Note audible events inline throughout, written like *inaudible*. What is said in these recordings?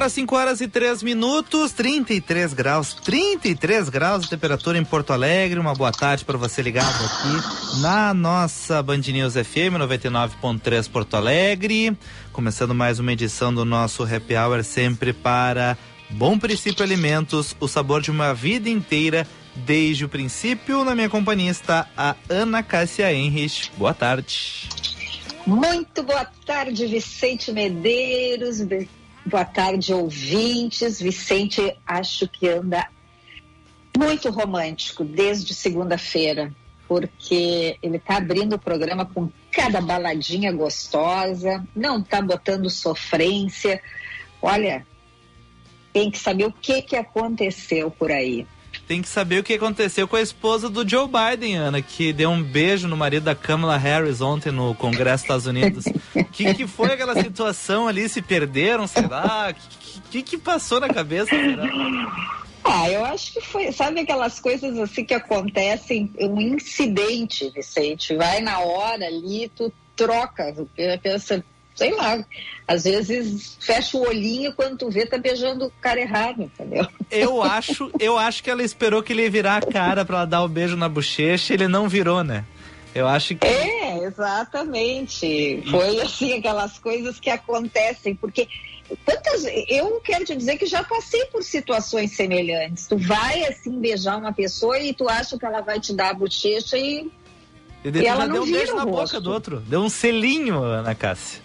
Agora 5 horas e 3 minutos, 33 graus, 33 graus de temperatura em Porto Alegre. Uma boa tarde para você ligado aqui na nossa Band News FM 99.3 Porto Alegre. Começando mais uma edição do nosso Happy Hour, sempre para Bom Princípio Alimentos, o sabor de uma vida inteira. Desde o princípio, na minha companhia está a Ana Cássia Henrich. Boa tarde. Muito boa tarde, Vicente Medeiros. Be- Boa tarde, ouvintes. Vicente, acho que anda muito romântico desde segunda-feira, porque ele está abrindo o programa com cada baladinha gostosa, não está botando sofrência. Olha, tem que saber o que, que aconteceu por aí. Tem que saber o que aconteceu com a esposa do Joe Biden, Ana, que deu um beijo no marido da Kamala Harris ontem no Congresso dos Estados Unidos. O *laughs* que, que foi aquela situação ali? Se perderam, será? O que, que, que passou na cabeça? Ah, eu acho que foi, sabe aquelas coisas assim que acontecem, um incidente, Vicente, vai na hora ali, tu troca, pensa, sei lá, às vezes fecha o olhinho quando tu vê tá beijando o cara errado, entendeu? Eu acho, eu acho que ela esperou que ele ia virar a cara pra ela dar o beijo na bochecha e ele não virou, né? Eu acho que. É, exatamente. Foi assim, aquelas coisas que acontecem, porque quantas. Eu quero te dizer que já passei por situações semelhantes. Tu vai assim beijar uma pessoa e tu acha que ela vai te dar a bochecha e. E E ela não deu um vira beijo na boca rosto. do outro. Deu um selinho, Ana Cássia.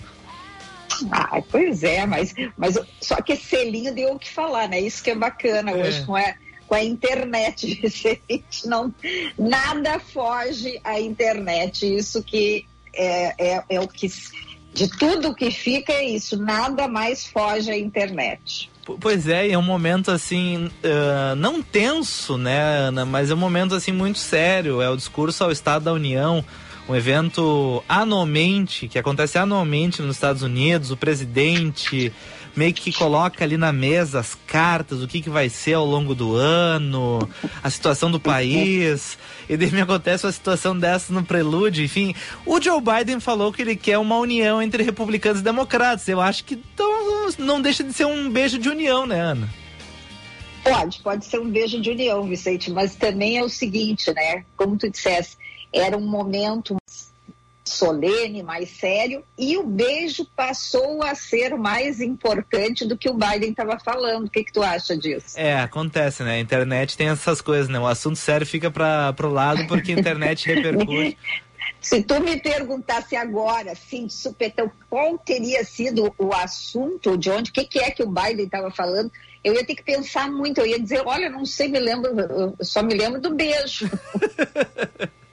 Ah, pois é, mas, mas só que esse selinho deu o que falar, né? Isso que é bacana É. hoje com a, com a internet. *laughs* Não, nada foge à internet. Isso que é, é, é o que. De tudo que fica é isso, nada mais foge à internet. Pois é, e é um momento assim, ah, não tenso, né, Ana, mas é um momento assim muito sério. É o discurso ao Estado da União, um evento anualmente, que acontece anualmente nos Estados Unidos. O presidente meio que coloca ali na mesa as cartas, o que, que vai ser ao longo do ano, a situação do país. E daí me acontece uma situação dessa no prelúdio. Enfim, o Joe Biden falou que ele quer uma união entre republicanos e democratas. Eu acho que então, não deixa de ser um beijo de união, né, Ana? Pode, pode ser um beijo de união, Vicente, mas também é o seguinte, né? Como tu disseste, era um momento solene, mais sério, e o beijo passou a ser mais importante do que o Biden estava falando. O que, que tu acha disso? É, acontece, né? A internet tem essas coisas, né? O assunto sério fica para pro lado porque a internet *laughs* repercute. Se tu me perguntasse agora, assim, de supetão, qual teria sido o assunto, de onde, o que, que é que o Biden estava falando, eu ia ter que pensar muito. Eu ia dizer, olha, não sei, me lembro, só me lembro do beijo. *laughs*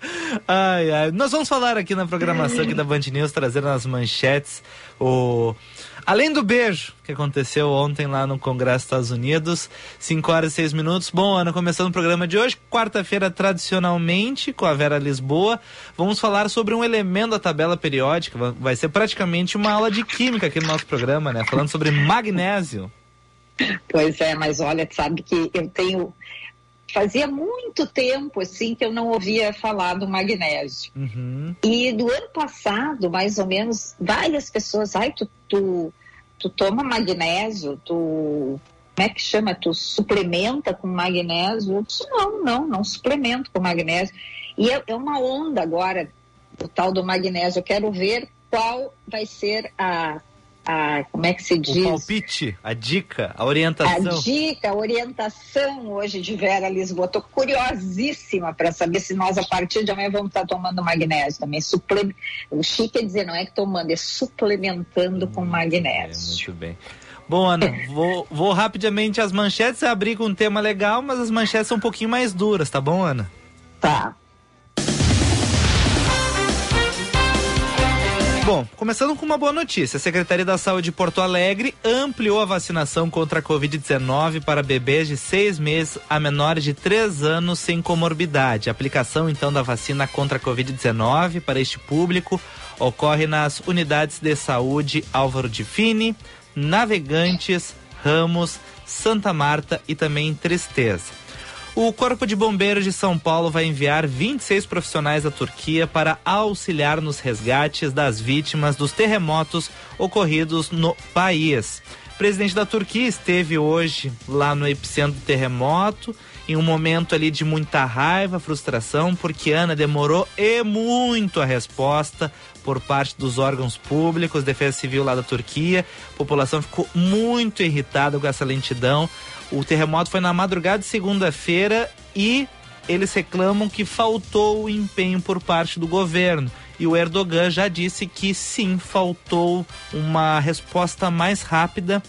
Ai, ai. Nós vamos falar aqui na programação aqui da Band News, trazendo nas manchetes o. Além do beijo que aconteceu ontem lá no Congresso dos Estados Unidos, 5 horas e 6 minutos. Bom, Ana, começando o programa de hoje, quarta-feira, tradicionalmente, com a Vera Lisboa, vamos falar sobre um elemento da tabela periódica. Va- Vai ser praticamente uma aula de química aqui no nosso programa, né? Falando sobre magnésio. Pois é, mas olha, sabe que eu tenho. Fazia muito tempo assim que eu não ouvia falar do magnésio. Uhum. E do ano passado, mais ou menos, várias pessoas, ai, tu, tu, tu toma magnésio, tu. Como é que chama? Tu suplementa com magnésio? Eu disse, não, não, não suplemento com magnésio. E é, é uma onda agora, o tal do magnésio. Eu quero ver qual vai ser a, a como é que se O diz? palpite, a dica, a A orientação. dica, a orientação hoje de Vera Lisboa. Estou curiosíssima para saber se nós, a partir de amanhã, vamos estar tomando magnésio também. Suple... O chique é dizer, não é que tomando, é suplementando com É, magnésio. muito bem. Bom, Ana, vou, vou rapidamente as manchetes abrir com um tema legal, mas as manchetes são um pouquinho mais duras, tá bom, Ana? Tá. Bom, começando com uma boa notícia. A Secretaria da Saúde de Porto Alegre ampliou a vacinação contra a Covid-19 para bebês de seis meses a menores de três anos sem comorbidade. A aplicação, então, da vacina contra a Covid-19 para este público ocorre nas unidades de saúde Álvaro de Fini, Navegantes, Ramos, Santa Marta e também Tristeza. O Corpo de Bombeiros de São Paulo vai enviar 26 profissionais à Turquia para auxiliar nos resgates das vítimas dos terremotos ocorridos no país. O presidente da Turquia esteve hoje lá no epicentro do terremoto, em um momento ali de muita raiva, frustração, porque Ana demorou e muito a resposta por parte dos órgãos públicos, Defesa Civil lá da Turquia. A população ficou muito irritada com essa lentidão. O terremoto foi na madrugada de segunda-feira e eles reclamam que faltou o empenho por parte do governo. E o Erdogan já disse que sim, faltou uma resposta mais rápida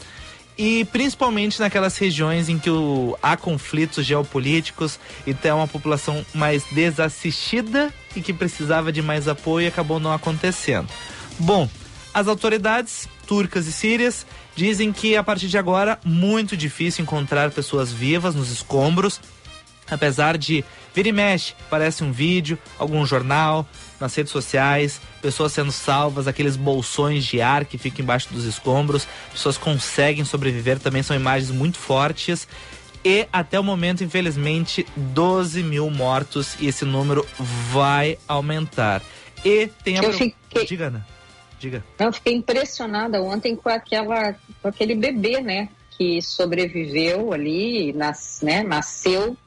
e principalmente naquelas regiões em que o- há conflitos geopolíticos, então a população mais desassistida e que precisava de mais apoio acabou não acontecendo. Bom, as autoridades turcas e sírias dizem que a partir de agora muito difícil encontrar pessoas vivas nos escombros, apesar de vira e mexe, parece um vídeo, algum jornal, nas redes sociais, pessoas sendo salvas, aqueles bolsões de ar que ficam embaixo dos escombros, pessoas conseguem sobreviver, também são imagens muito fortes. E até o momento, infelizmente, 12 mil mortos e esse número vai aumentar. E tem a. Eu fiquei- Diga, Ana. Diga. Eu fiquei impressionada ontem com aquela, com aquele bebê, né, que sobreviveu ali, nas, né, nasceu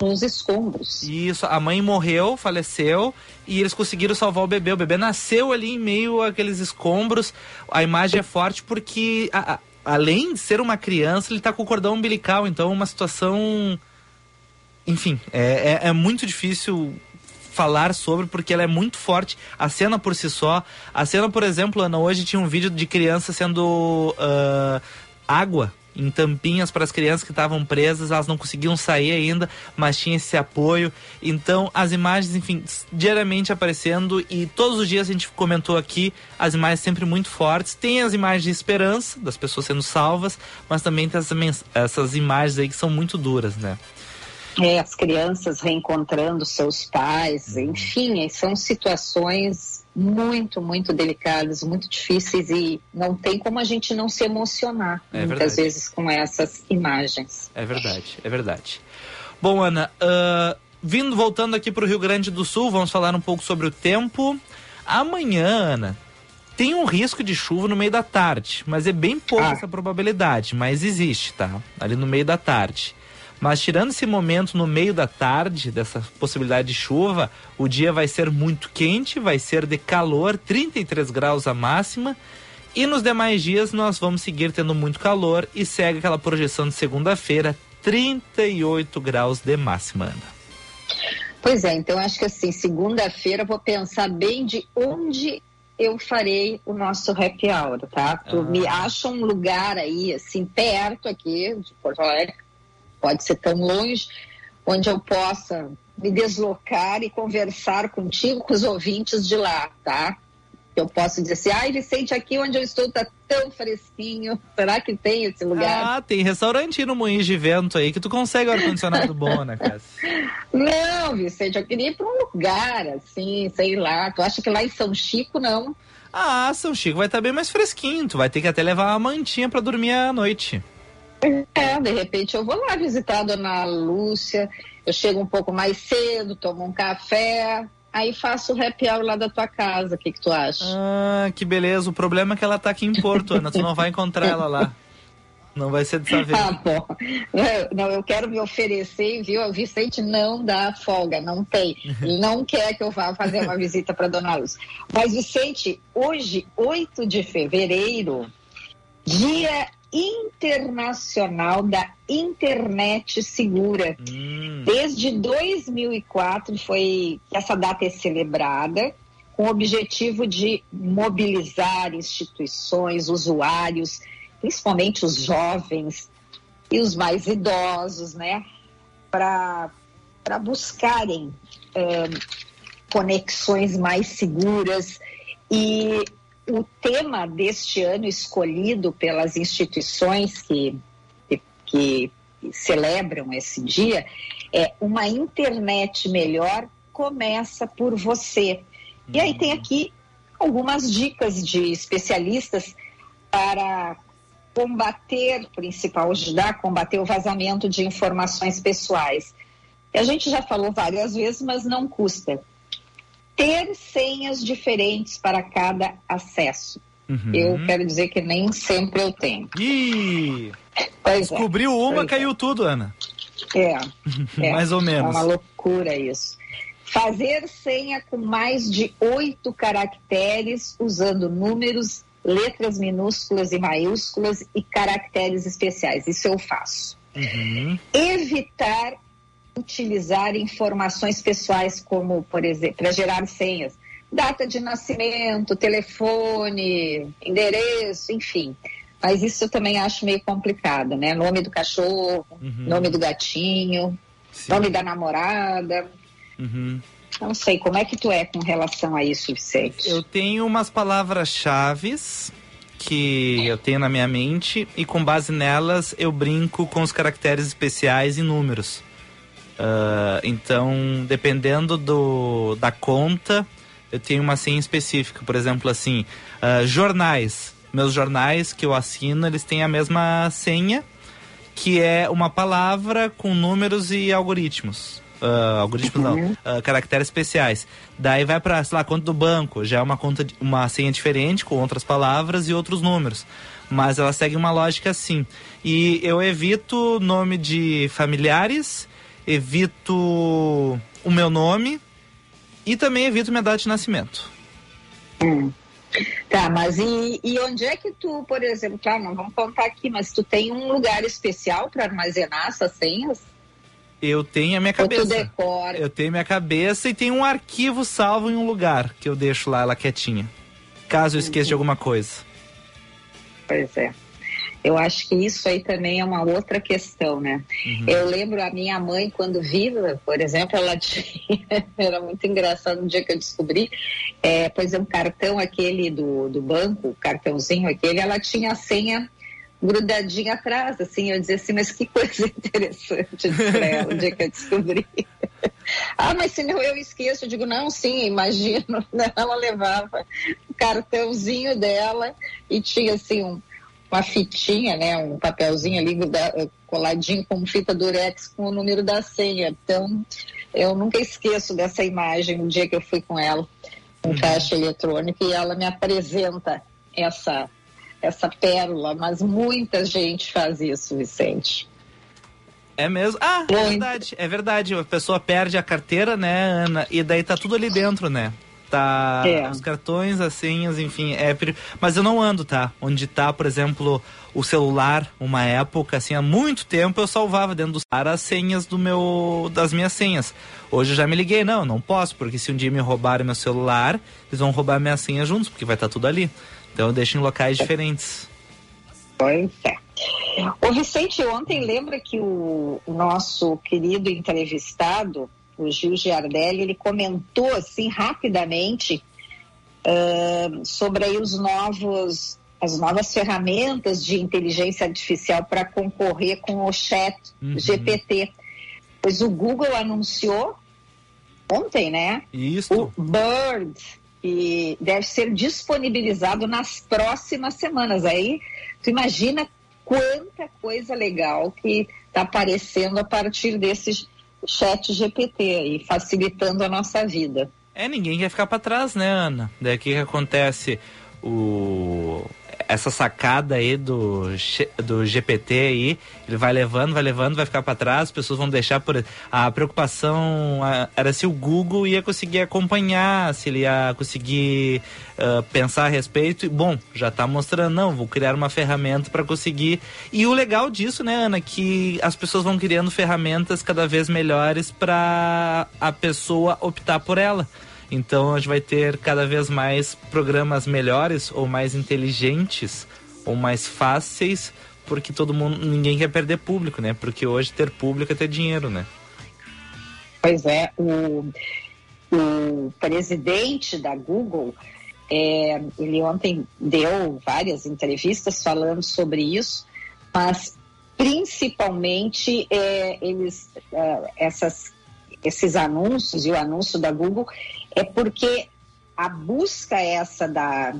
nos escombros. Isso, a mãe morreu, faleceu e eles conseguiram salvar o bebê. O bebê nasceu ali em meio àqueles escombros. A imagem é forte porque, a- a- além de ser uma criança, ele tá com o cordão umbilical. Então, é uma situação. Enfim, é, é, é muito difícil falar sobre porque ela é muito forte. A cena por si só. A cena, por exemplo, Ana, hoje tinha um vídeo de criança sendo ah, água em tampinhas para as crianças que estavam presas, elas não conseguiam sair ainda, mas tinha esse apoio. Então, as imagens, enfim, diariamente aparecendo e todos os dias a gente comentou aqui, as imagens sempre muito fortes. Tem as imagens de esperança das pessoas sendo salvas, mas também tem essas, essas imagens aí que são muito duras, né? É, as crianças reencontrando seus pais, Uhum. enfim, são situações muito, muito delicadas, muito difíceis e não tem como a gente não se emocionar É muitas verdade. vezes com essas imagens. É verdade, é verdade. Bom, Ana, ah, vindo, voltando aqui para o Rio Grande do Sul, vamos falar um pouco sobre o tempo. Amanhã, Ana, tem um risco de chuva no meio da tarde, mas é bem pouca Ah. essa probabilidade, mas existe, tá? Ali no meio da tarde. Mas tirando esse momento no meio da tarde, dessa possibilidade de chuva, o dia vai ser muito quente, vai ser de calor, 33 graus a máxima. E nos demais dias nós vamos seguir tendo muito calor e segue aquela projeção de segunda-feira, 38 graus de máxima, Ana. Pois é, então acho que assim, segunda-feira eu vou pensar bem de onde eu farei o nosso happy hour, tá? Tu Ah. me acha um lugar aí, assim, perto aqui de Porto Alegre, pode ser tão longe, onde eu possa me deslocar e conversar contigo, com os ouvintes de lá, tá? Eu posso dizer assim, ai Vicente, aqui onde eu estou tá tão fresquinho, será que tem esse lugar? Ah, tem restaurante no Moinhos de Vento aí que tu consegue ar-condicionado bom, né, Cássia? *laughs* Não, Vicente, eu queria ir para um lugar, assim, sei lá, tu acha que lá em São Chico, não? Ah, São Chico vai estar bem mais fresquinho. Tu vai ter que até levar uma mantinha pra dormir à noite. É, de repente eu vou lá visitar a dona Lúcia, eu chego um pouco mais cedo, tomo um café, aí faço o happy hour lá da tua casa, o que que tu acha? Ah, que beleza. O problema é que ela tá aqui em Porto, Ana. Tu não vai encontrar ela lá. Não vai ser dessa vez. Ah, bom. Não, eu quero me oferecer, viu? O Vicente não dá folga, não tem. Ele não quer que eu vá fazer uma visita para Dona Lúcia. Mas, Vicente, hoje, 8 de fevereiro, Dia Internacional da Internet Segura. Hum, Desde 2004 foi que essa data é celebrada com o objetivo de mobilizar instituições, usuários, principalmente os jovens e os mais idosos, né, para buscarem conexões mais seguras e o tema deste ano escolhido pelas instituições que, que, que celebram esse dia é uma internet melhor começa por você. E aí tem aqui algumas dicas de especialistas para combater, principal, ajudar combater o vazamento de informações pessoais. A gente já falou várias vezes, mas não custa. Ter senhas diferentes para cada acesso. uhum. Eu quero dizer que nem sempre eu tenho. Ih, Pois é, descobriu uma, é. caiu tudo, Ana. é, *laughs* é. Mais ou É menos. uma loucura isso. Fazer senha com mais de oito caracteres usando números, letras minúsculas e maiúsculas e caracteres especiais. Isso eu faço. Uhum. Evitar utilizar informações pessoais como, por exemplo, para gerar senhas, data de nascimento, telefone, endereço, enfim. Mas isso eu também acho meio complicado, né? Nome do cachorro, Uhum. nome do gatinho, Sim. nome da namorada. Uhum. Não sei, como é que tu é com relação a isso, Vicente? Eu tenho umas palavras-chave que eu tenho na minha mente e com base nelas eu brinco com os caracteres especiais e números. Ah, então, dependendo do, da conta, eu tenho uma senha específica. Por exemplo, assim, ah, jornais. Meus jornais que eu assino, eles têm a mesma senha, que é uma palavra com números e algoritmos. Ah, algoritmos não, ah, caracteres especiais. Daí vai para, sei lá, conta do banco, já é uma conta, uma senha diferente com outras palavras e outros números. Mas ela segue uma lógica assim. E eu evito nome de familiares, evito o meu nome e também evito minha data de nascimento. Tá, mas e, e onde é que tu, por exemplo, claro, não vamos contar aqui, mas tu tem um lugar especial para armazenar essas senhas? Eu tenho a minha Ou tu cabeça. decora? Eu tenho minha cabeça e tem um arquivo salvo em um lugar que eu deixo lá ela quietinha. Caso eu esqueça de alguma coisa. Pois é. Eu acho que isso aí também é uma outra questão, né? Eu lembro a minha mãe, quando viva, por exemplo, ela *laughs* tinha. Era muito engraçado no dia que eu descobri. É, pois é, um cartão aquele do, do banco, o cartãozinho aquele, ela tinha a senha grudadinha atrás, assim. Eu dizia assim, mas que coisa *laughs* interessante para ela, o dia que eu descobri. *laughs* ah, mas se não eu esqueço, eu digo, não, sim, imagino. Ela levava o cartãozinho dela e tinha assim um uma fitinha, né, um papelzinho ali coladinho com fita durex com o número da senha. Então, eu nunca esqueço dessa imagem no dia que eu fui com ela no caixa eletrônico e ela me apresenta essa essa pérola, mas muita gente faz isso, Vicente. É mesmo? Ah, é Muito. verdade, é verdade. A pessoa perde a carteira, né, Ana? E daí tá tudo ali dentro, né? Tá É. os cartões, as senhas, enfim, é Mas eu não ando, tá? Onde tá, por exemplo, o celular, uma época, assim, há muito tempo eu salvava dentro do celular as senhas do meu. das minhas senhas. Hoje eu já me liguei, não, não posso, porque se um dia me roubarem meu celular, eles vão roubar minha senha juntos, porque vai estar tudo ali. Então eu deixo em locais diferentes. Pois é. O Vicente, ontem lembra que o nosso querido entrevistado, o Gil Giardelli, ele comentou assim rapidamente ah, sobre aí os novos as novas ferramentas de inteligência artificial para concorrer com o chat Uhum. GPT. Pois o Google anunciou ontem, né? Isso. o Bird, que deve ser disponibilizado nas próximas semanas. Aí, tu imagina quanta coisa legal que está aparecendo a partir desse chat GPT aí, facilitando a nossa vida. É, ninguém quer ficar pra trás, né, Ana? Daí o que acontece? O... essa sacada aí do, do GPT aí, ele vai levando, vai levando, vai ficar para trás, as pessoas vão deixar por. A preocupação era se o Google ia conseguir acompanhar, se ele ia conseguir uh, pensar a respeito. E, bom, já está mostrando, não, vou criar uma ferramenta para conseguir. E o legal disso, né, Ana, que as pessoas vão criando ferramentas cada vez melhores para a pessoa optar por ela. Então a gente vai ter cada vez mais programas melhores ou mais inteligentes ou mais fáceis, porque todo mundo, ninguém quer perder público, né? Porque hoje ter público é ter dinheiro, né? Pois é, o, o presidente da Google, é, ele ontem deu várias entrevistas falando sobre isso, mas principalmente é, eles, é, essas, esses anúncios e o anúncio da Google é porque a busca essa da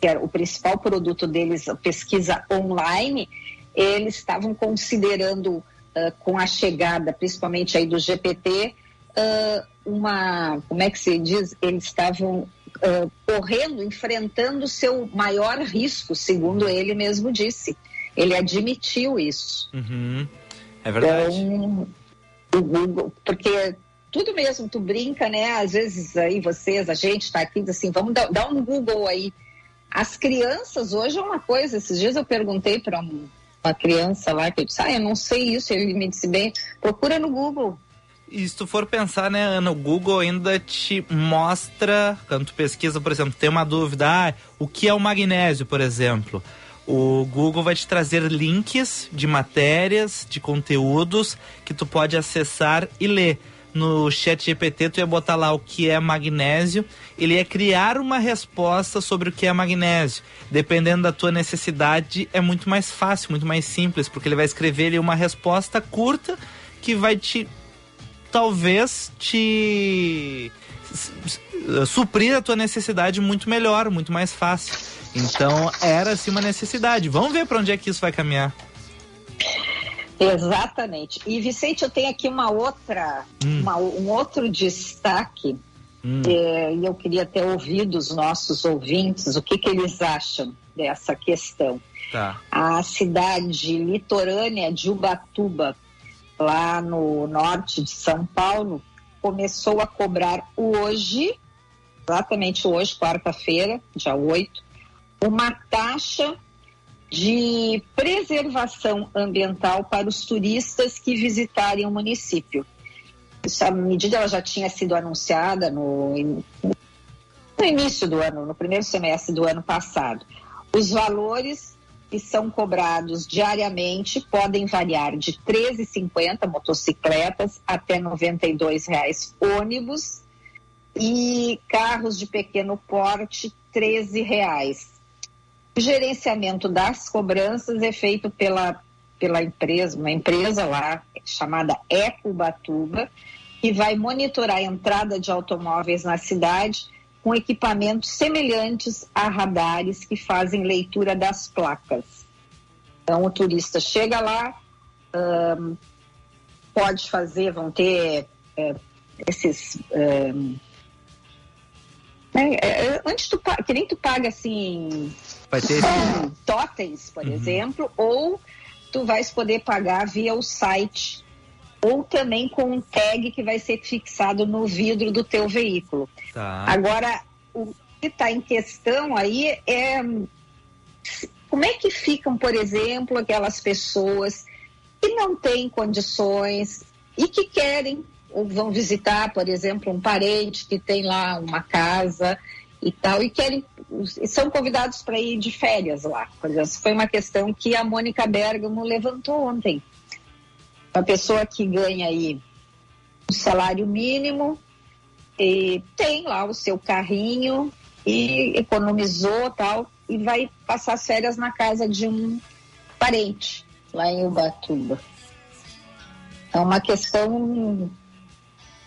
que era o principal produto deles, a pesquisa online, eles estavam considerando uh, com a chegada, principalmente aí do GPT, uh, uma, como é que se diz? Eles estavam uh, correndo, enfrentando o seu maior risco, segundo ele mesmo disse. Ele admitiu isso. Uhum. É verdade. Então, o Google, porque tudo mesmo, tu brinca, né? Às vezes aí vocês, a gente está aqui, assim, vamos dar, dar, um Google aí. As crianças hoje é uma coisa, esses dias eu perguntei para uma criança lá, que eu disse, ah, eu não sei isso, ele me disse bem, procura no Google. E se tu for pensar, né, Ana, o Google ainda te mostra, quando tu pesquisa, por exemplo, tem uma dúvida, ah, o que é o magnésio, por exemplo? O Google vai te trazer links de matérias, de conteúdos que tu pode acessar e ler no chat GPT, tu ia botar lá o que é magnésio, ele ia criar uma resposta sobre o que é magnésio. Dependendo da tua necessidade, é muito mais fácil, muito mais simples, porque ele vai escrever ali uma resposta curta que vai te talvez te suprir a tua necessidade muito melhor, muito mais fácil. Então, era assim uma necessidade. Vamos ver para onde é que isso vai caminhar. Exatamente. E Vicente, eu tenho aqui uma outra, hum. uma, um outro destaque. Hum. É, e eu queria até ouvir dos nossos ouvintes o que, que eles acham dessa questão. Tá. A cidade litorânea de Ubatuba, lá no norte de São Paulo, começou a cobrar hoje, exatamente hoje, quarta-feira, dia 8, uma taxa de preservação ambiental para os turistas que visitarem o município. Essa medida ela já tinha sido anunciada no, no início do ano, no primeiro semestre do ano passado. Os valores que são cobrados diariamente podem variar de R$ 13,50 motocicletas até R$ 92,00 ônibus e carros de pequeno porte R$ 13,00. O gerenciamento das cobranças é feito pela, pela empresa, uma empresa lá chamada Ecobatuba, que vai monitorar a entrada de automóveis na cidade com equipamentos semelhantes a radares que fazem leitura das placas. Então, o turista chega lá, um, pode fazer, vão ter é, esses. Um, é, antes tu, que nem tu paga assim Vai ter totens, por uhum. exemplo, ou tu vais poder pagar via o site ou também com um tag que vai ser fixado no vidro do teu veículo. Tá. Agora, o que está em questão aí é como é que ficam, por exemplo, aquelas pessoas que não têm condições e que querem ou vão visitar, por exemplo, um parente que tem lá uma casa e tal, e querem são convidados para ir de férias lá. Foi uma questão que a Mônica Bergamo levantou ontem. Uma pessoa que ganha aí um salário mínimo e tem lá o seu carrinho e economizou tal e vai passar as férias na casa de um parente lá em Ubatuba. É uma questão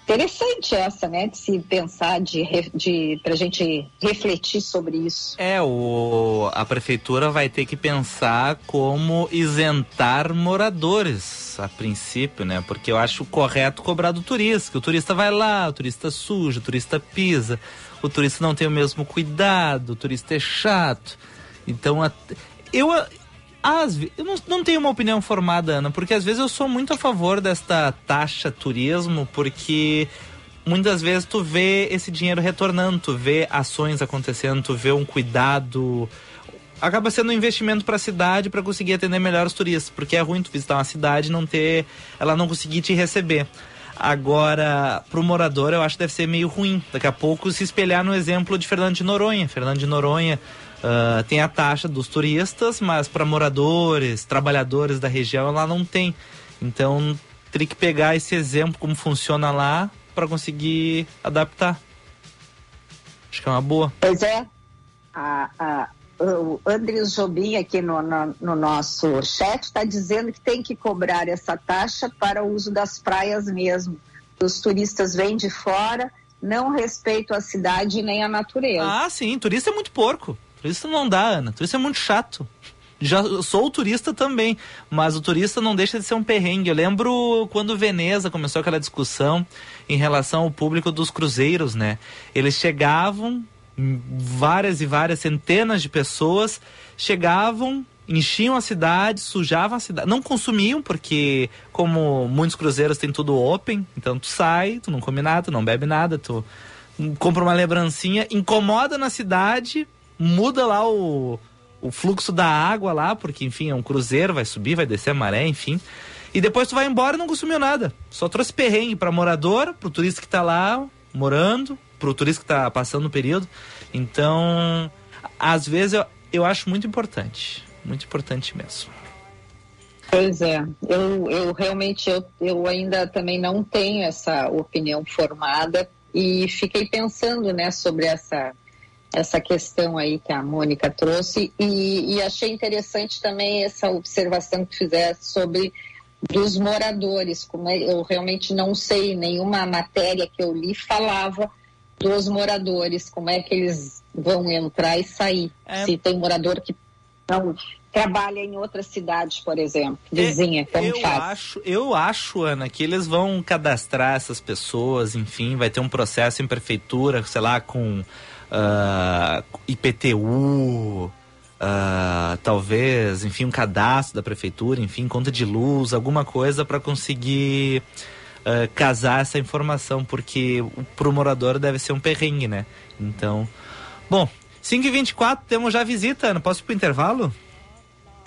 interessante essa, né? De se pensar, de, de para gente refletir sobre isso. É, o, a prefeitura vai ter que pensar como isentar moradores, a princípio, né? Porque eu acho correto cobrar do turista, que o turista vai lá, o turista suja, o turista pisa, o turista não tem o mesmo cuidado, o turista é chato. Então, eu, às, eu não, não tenho uma opinião formada, Ana, porque às vezes eu sou muito a favor desta taxa turismo, porque muitas vezes tu vê esse dinheiro retornando, tu vê ações acontecendo, tu vê um cuidado. Acaba sendo um investimento para a cidade para conseguir atender melhor os turistas, porque é ruim tu visitar uma cidade e não ter, ela não conseguir te receber. Agora, pro morador, eu acho que deve ser meio ruim. Daqui a pouco se espelhar no exemplo de Fernando de Noronha. Fernando de Noronha ah, tem a taxa dos turistas, mas para moradores, trabalhadores da região, ela não tem. Então, teria que pegar esse exemplo, como funciona lá, para conseguir adaptar. Acho que é uma boa. Pois é, a, a, o Andres Jobim aqui no, no, no nosso chat está dizendo que tem que cobrar essa taxa para o uso das praias mesmo. Os turistas vêm de fora, não respeitam a cidade nem a natureza. Ah, sim, turista é muito porco. Turista não dá, Ana. Turista é muito chato. Já sou turista também, mas o turista não deixa de ser um perrengue. Eu lembro quando Veneza começou aquela discussão em relação ao público dos cruzeiros, né? Eles chegavam, várias e várias centenas de pessoas chegavam, enchiam a cidade, sujavam a cidade. Não consumiam, porque como muitos cruzeiros tem tudo open, então tu sai, tu não come nada, tu não bebe nada, tu compra uma lembrancinha, incomoda na cidade, muda lá o, o fluxo da água lá, porque enfim, é um cruzeiro, vai subir, vai descer a maré, enfim. E depois tu vai embora e não consumiu nada. Só trouxe perrengue para morador, pro turista que tá lá morando, pro turista que tá passando o período. Então, às vezes eu, eu acho muito importante. Muito importante mesmo. Pois é, eu, eu realmente eu, eu ainda também não tenho essa opinião formada e fiquei pensando né, sobre essa, essa questão aí que a Mônica trouxe e, e achei interessante também essa observação que fizesse sobre dos moradores, como é, eu realmente não sei, nenhuma matéria que eu li falava dos moradores, como é que eles vão entrar e sair. É. Se tem morador que não trabalha em outra cidade, por exemplo, vizinha, como eu faz? acho, eu acho, Ana, que eles vão cadastrar essas pessoas, enfim, vai ter um processo em prefeitura, sei lá, com ah, IPTU, ah, talvez, enfim, um cadastro da prefeitura, enfim, conta de luz, alguma coisa para conseguir ah, casar essa informação, porque o- pro morador deve ser um perrengue, né? Então, bom, 5h24, temos já visita, Ana, posso ir pro intervalo?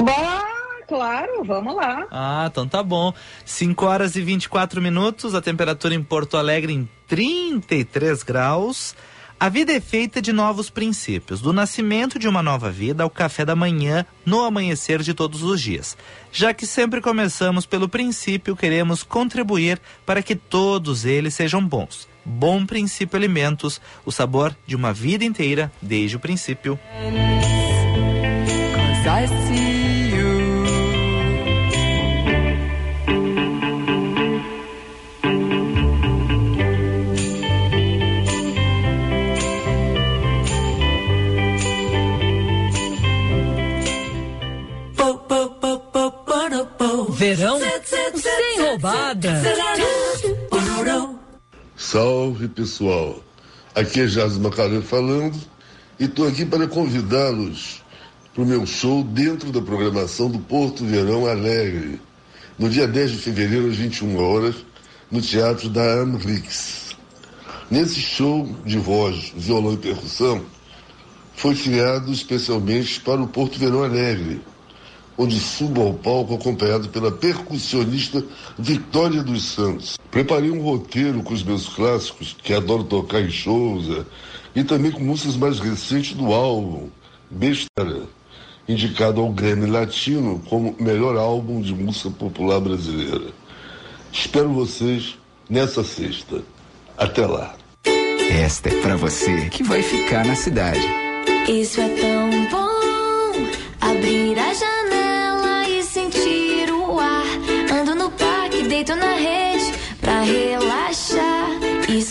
Bom, claro, vamos lá. Ah, então tá bom. 5 horas e 24 minutos, a temperatura em Porto Alegre em 33 graus. A vida é feita de novos princípios, do nascimento de uma nova vida ao café da manhã, no amanhecer de todos os dias. Já que sempre começamos pelo princípio, queremos contribuir para que todos eles sejam bons. Bom princípio alimentos, o sabor de uma vida inteira desde o princípio. Cause Verão sem roubada. Salve pessoal, aqui é Jazz Macaran falando e estou aqui para convidá-los para o meu show dentro da programação do Porto Verão Alegre, no dia 10 de fevereiro às 21 horas, no Teatro da Amrix. Nesse show de voz, violão e percussão, foi criado especialmente para o Porto Verão Alegre, onde subo ao palco acompanhado pela percussionista Vitória dos Santos. Preparei um roteiro com os meus clássicos, que adoro tocar em shows, eh, e também com músicas mais recentes do álbum, Besteira, indicado ao Grammy Latino como melhor álbum de música popular brasileira. Espero vocês nessa sexta. Até lá. Esta é pra você que vai ficar na cidade. Isso é tão bom. Abrir a janela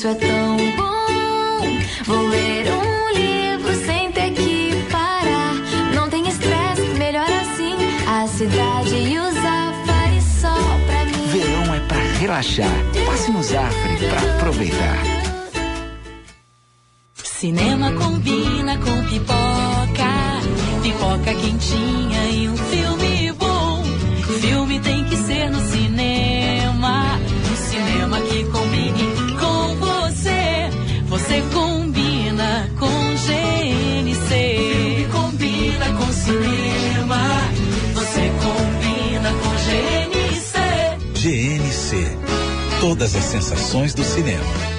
é tão bom. Vou ler um livro sem ter que parar. Não tem estresse, melhor assim. A cidade e os afares só pra mim. Verão é pra relaxar. Passe no Zafre pra aproveitar. Cinema combina com pipoca. pipoca quentinha e um filme bom. Filme tem que ser no cinema. Um cinema que combine combina com cinema. Você combina com GNC. GNC. Todas as sensações do cinema.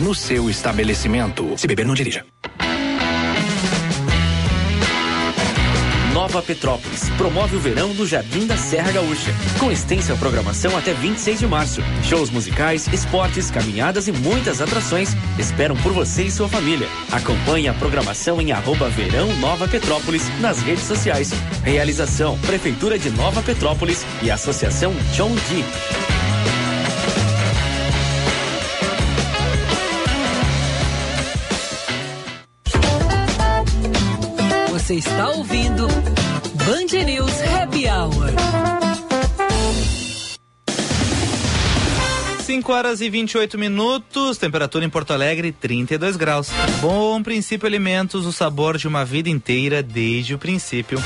no seu estabelecimento. Se beber, não dirija. Nova Petrópolis promove o verão do Jardim da Serra Gaúcha, com extensa programação até 26 de março. Shows musicais, esportes, caminhadas e muitas atrações esperam por você e sua família. Acompanhe a programação em arroba Verão Nova Petrópolis nas redes sociais. Realização Prefeitura de Nova Petrópolis e Associação John Dee. Você está ouvindo Band News Happy Hour. 5 horas e 28 minutos, temperatura em Porto Alegre 32 graus. Bom princípio alimentos, o sabor de uma vida inteira desde o princípio.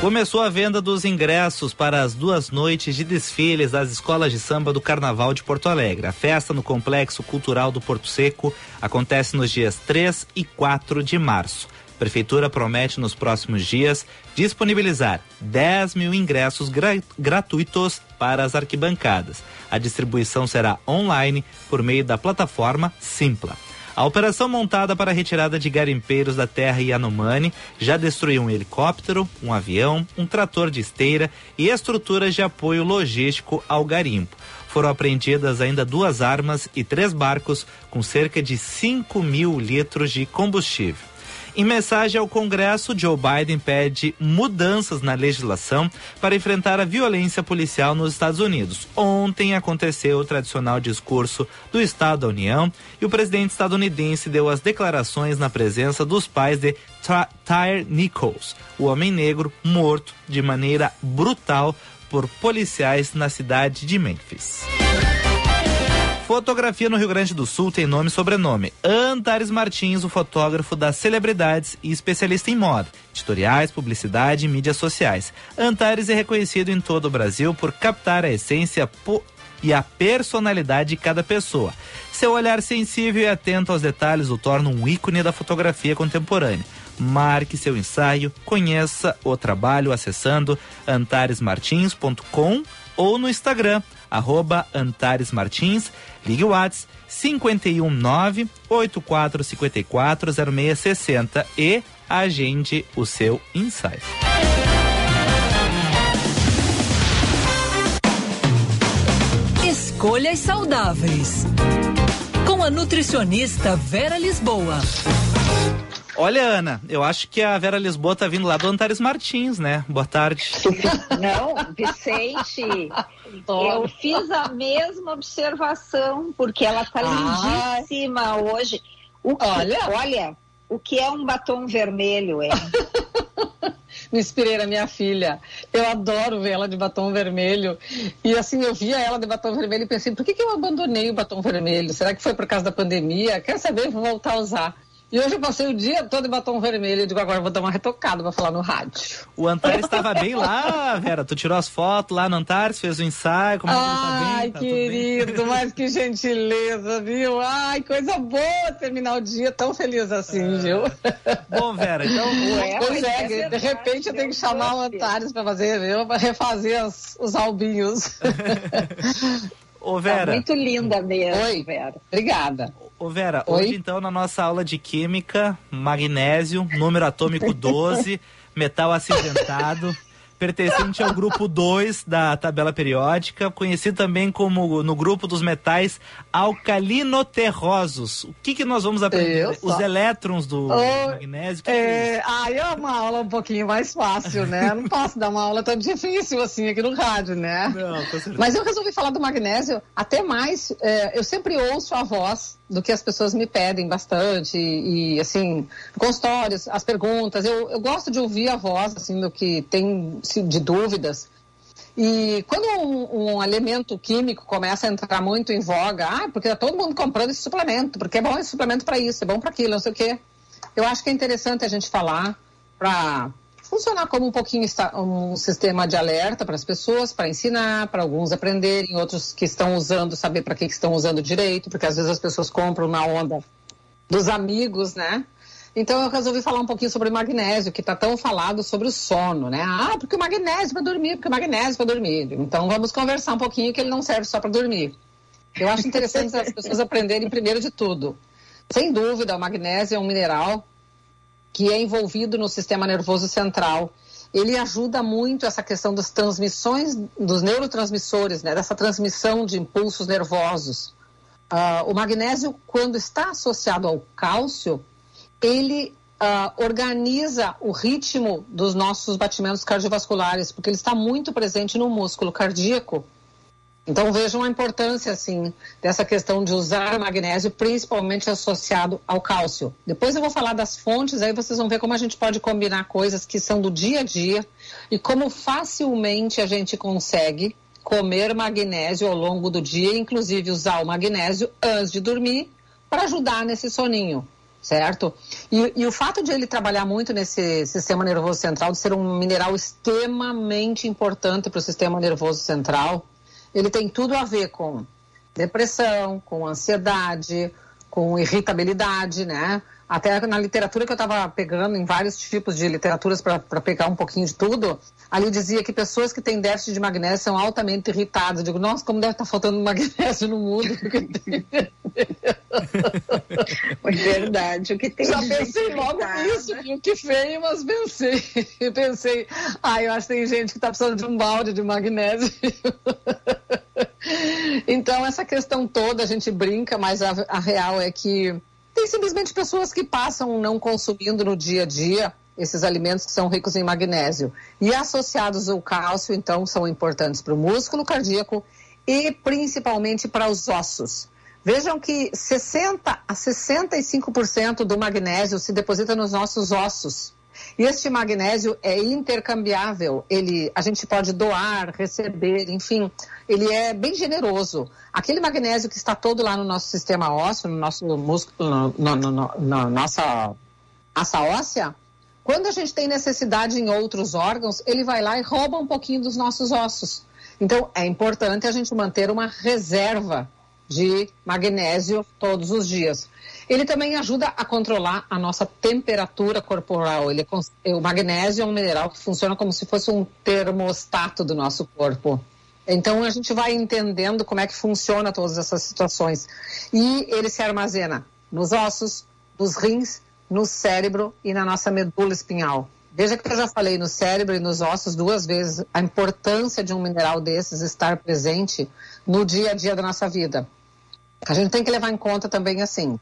Começou a venda dos ingressos para as duas noites de desfiles das escolas de samba do Carnaval de Porto Alegre. A festa no Complexo Cultural do Porto Seco acontece nos dias 3 e 4 de março. A Prefeitura promete nos próximos dias disponibilizar 10 mil ingressos gra gratuitos para as arquibancadas. A distribuição será online por meio da plataforma Simpla. A operação montada para a retirada de garimpeiros da terra Yanomami já destruiu um helicóptero, um avião, um trator de esteira e estruturas de apoio logístico ao garimpo. Foram apreendidas ainda duas armas e três barcos com cerca de 5 mil litros de combustível. Em mensagem ao Congresso, Joe Biden pede mudanças na legislação para enfrentar a violência policial nos Estados Unidos. Ontem aconteceu o tradicional discurso do Estado da União e o presidente estadunidense deu as declarações na presença dos pais de Tyre Nichols, o homem negro morto de maneira brutal por policiais na cidade de Memphis. Fotografia no Rio Grande do Sul tem nome e sobrenome. Antares Martins, o fotógrafo das celebridades e especialista em moda, editoriais, publicidade e mídias sociais. Antares é reconhecido em todo o Brasil por captar a essência e a personalidade de cada pessoa. Seu olhar sensível e atento aos detalhes o torna um ícone da fotografia contemporânea. Marque seu ensaio, conheça o trabalho acessando antaresmartins.com ou no Instagram, arroba Antares Martins, ligue o WhatsApp 519 8454 0660 e agende o seu ensaio. Escolhas saudáveis. Com a nutricionista Vera Lisboa. Olha, Ana, eu acho que a Vera Lisboa tá vindo lá do Antares Martins, né? Boa tarde. *laughs* Não, Vicente, eu fiz a mesma observação, porque ela tá Ah. lindíssima hoje. O que, Olha. olha, o que é um batom vermelho, é? *laughs* Me inspirei na minha filha. Eu adoro ver ela de batom vermelho. E assim, eu via ela de batom vermelho e pensei, por que, que eu abandonei o batom vermelho? Será que foi por causa da pandemia? Quer saber? Vou voltar a usar. E hoje eu passei o dia todo de batom vermelho. Eu digo, agora eu vou dar uma retocada pra falar no rádio. O Antares estava bem lá, Vera. Tu tirou as fotos lá no Antares, fez o ensaio, como é que ele tá bem? Ai, Tá bem? querido, mas que gentileza, viu? Ai, coisa boa terminar o dia tão feliz assim, viu? Bom, Vera, então. *laughs* Ué, Pois mas é, é de repente eu tenho que chamar o. Antares pra fazer, viu? Pra refazer as- os albinhos. *laughs* Ô, Tá Vera. muito linda mesmo, Oi. Vera. Obrigada. Ô Vera, Oi? hoje então na nossa aula de química, magnésio, número atômico 12, metal acinzentado, pertencente ao grupo 2 da tabela periódica, conhecido também como no grupo dos metais alcalinoterrosos. O que, que nós vamos aprender? Isso. Os elétrons do Oh, magnésio. que que é É, aí é uma aula um pouquinho mais fácil, né? Eu não posso dar uma aula tão difícil assim aqui no rádio, né? Não, com certeza. Mas eu resolvi falar do magnésio, até mais, é, eu sempre ouço a voz do que as pessoas me pedem bastante, e, e, assim, consultórios, as perguntas, eu, eu gosto de ouvir a voz, assim, do que tem de dúvidas. E quando um, um elemento químico começa a entrar muito em voga, ah, porque tá todo mundo comprando esse suplemento, porque é bom esse suplemento para isso, é bom para aquilo, não sei o quê. Eu acho que é interessante a gente falar para funcionar como um pouquinho um sistema de alerta para as pessoas, para ensinar, para alguns aprenderem, outros que estão usando saber para que, que estão usando direito, porque às vezes as pessoas compram na onda dos amigos, né? Então eu resolvi falar um pouquinho sobre magnésio, que está tão falado sobre o sono, né? Ah, porque o magnésio para dormir, porque o magnésio para dormir. Então vamos conversar um pouquinho que ele não serve só para dormir. Eu acho interessante as pessoas aprenderem primeiro de tudo. Sem dúvida, o magnésio é um mineral que é envolvido no sistema nervoso central. Ele ajuda muito essa questão das transmissões, dos neurotransmissores, né? dessa transmissão de impulsos nervosos. Ah, o magnésio, quando está associado ao cálcio, ele ah, organiza o ritmo dos nossos batimentos cardiovasculares, porque ele está muito presente no músculo cardíaco. Então vejam a importância assim dessa questão de usar magnésio, principalmente associado ao cálcio. Depois eu vou falar das fontes, aí vocês vão ver como a gente pode combinar coisas que são do dia a dia e como facilmente a gente consegue comer magnésio ao longo do dia, inclusive usar o magnésio antes de dormir para ajudar nesse soninho, certo? E, e o fato de ele trabalhar muito nesse sistema nervoso central, de ser um mineral extremamente importante para o sistema nervoso central, ele tem tudo a ver com depressão, com ansiedade, com irritabilidade, né? Até na literatura que eu estava pegando, em vários tipos de literaturas para pegar um pouquinho de tudo, ali dizia que pessoas que têm déficit de magnésio são altamente irritadas. Eu digo, nossa, como deve estar faltando *laughs* magnésio no mundo. *laughs* Verdade, o que tem Já pensei logo nisso, viu? que feio, mas pensei. *laughs* pensei, ah, eu acho que tem gente que está precisando de um balde de magnésio. então, essa questão toda, a gente brinca, mas a, a real é que tem simplesmente pessoas que passam não consumindo no dia a dia esses alimentos que são ricos em magnésio. E associados ao cálcio, então, são importantes para o músculo cardíaco e principalmente para os ossos. Vejam que 60 a 65% do magnésio se deposita nos nossos ossos. E este magnésio é intercambiável. Ele, a gente pode doar, receber, enfim, ele é bem generoso. Aquele magnésio que está todo lá no nosso sistema ósseo, no nosso músculo, no, no, no, na nossa massa óssea, quando a gente tem necessidade em outros órgãos, ele vai lá e rouba um pouquinho dos nossos ossos. Então, é importante a gente manter uma reserva de magnésio todos os dias. Ele também ajuda a controlar a nossa temperatura corporal. Ele é o magnésio é um mineral que funciona como se fosse um termostato do nosso corpo. Então a gente vai entendendo como é que funciona todas essas situações. E ele se armazena nos ossos, nos rins, no cérebro e na nossa medula espinhal. Veja que eu já falei no cérebro e nos ossos duas vezes a importância de um mineral desses estar presente no dia a dia da nossa vida. A gente tem que levar em conta também assim.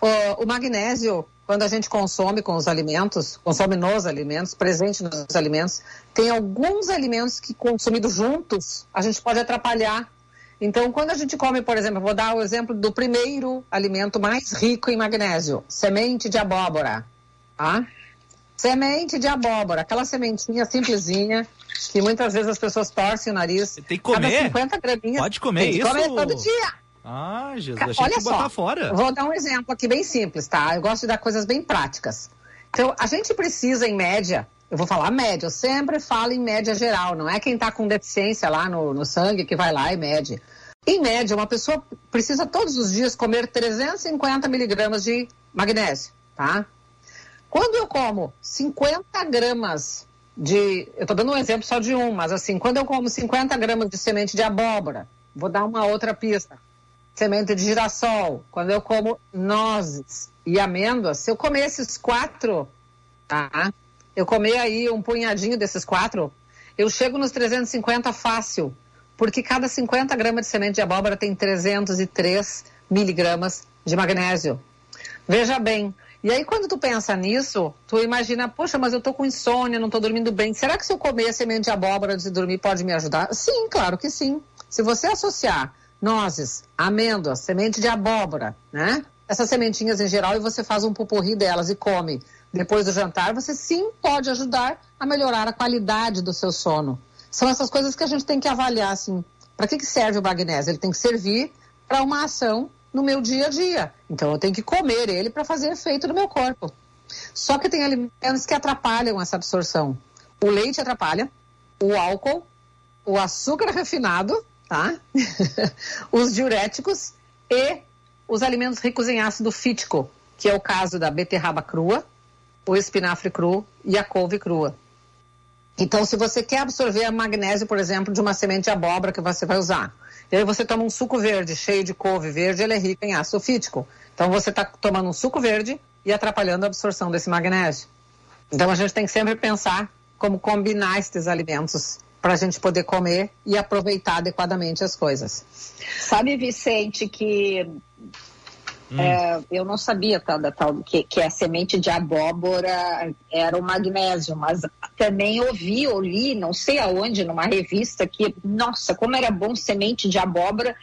O, o magnésio, quando a gente consome com os alimentos, consome nos alimentos, presente nos alimentos, tem alguns alimentos que consumidos juntos, a gente pode atrapalhar. Então, quando a gente come, por exemplo, vou dar o exemplo do primeiro alimento mais rico em magnésio, semente de abóbora, tá? Semente de abóbora, aquela sementinha simplesinha, que muitas vezes as pessoas torcem o nariz. Tem que comer? Cada 50 graminhas. Pode comer tem que isso? comer todo dia. Ah, Jesus, Ca- Olha só, botar fora. vou dar um exemplo aqui bem simples, tá? Eu gosto de dar coisas bem práticas. Então, a gente precisa, em média, eu vou falar média, eu sempre falo em média geral, não é quem está com deficiência lá no, no sangue que vai lá e mede. Em média, uma pessoa precisa todos os dias comer 350 miligramas de magnésio, tá? Quando eu como 50 gramas de. Eu estou dando um exemplo só de um, mas assim, quando eu como 50 gramas de semente de abóbora, vou dar uma outra pista. Semente de girassol, quando eu como nozes e amêndoas, se eu comer esses quatro, tá? Eu comer aí um punhadinho desses quatro, eu chego nos 350 fácil, porque cada 50 gramas de semente de abóbora tem 303 miligramas de magnésio. Veja bem, e aí quando tu pensa nisso, tu imagina, poxa, mas eu tô com insônia, não tô dormindo bem. Será que se eu comer semente de abóbora antes de dormir pode me ajudar? Sim, claro que sim. Se você associar nozes, amêndoas, semente de abóbora, né? Essas sementinhas em geral e você faz um pupurri delas e come depois do jantar, você sim pode ajudar a melhorar a qualidade do seu sono. São essas coisas que a gente tem que avaliar, assim. Para que, que serve o magnésio? Ele tem que servir para uma ação no meu dia a dia. Então eu tenho que comer ele para fazer efeito no meu corpo. Só que tem alimentos que atrapalham essa absorção. O leite atrapalha, o álcool, o açúcar refinado, tá? *laughs* Os diuréticos e os alimentos ricos em ácido fítico, que é o caso da beterraba crua, o espinafre cru e a couve crua. Então, se você quer absorver magnésio, por exemplo, de uma semente de abóbora que você vai usar, e aí você toma um suco verde cheio de couve verde, ele é rico em ácido fítico. Então, você está tomando um suco verde e atrapalhando a absorção desse magnésio. Então, a gente tem que sempre pensar como combinar esses alimentos para a gente poder comer e aproveitar adequadamente as coisas. Sabe, Vicente, que Hum. É, eu não sabia tá, da tal que, que a semente de abóbora era o magnésio, mas também ouvi ou li, não sei aonde, numa revista que, nossa, como era bom semente de abóbora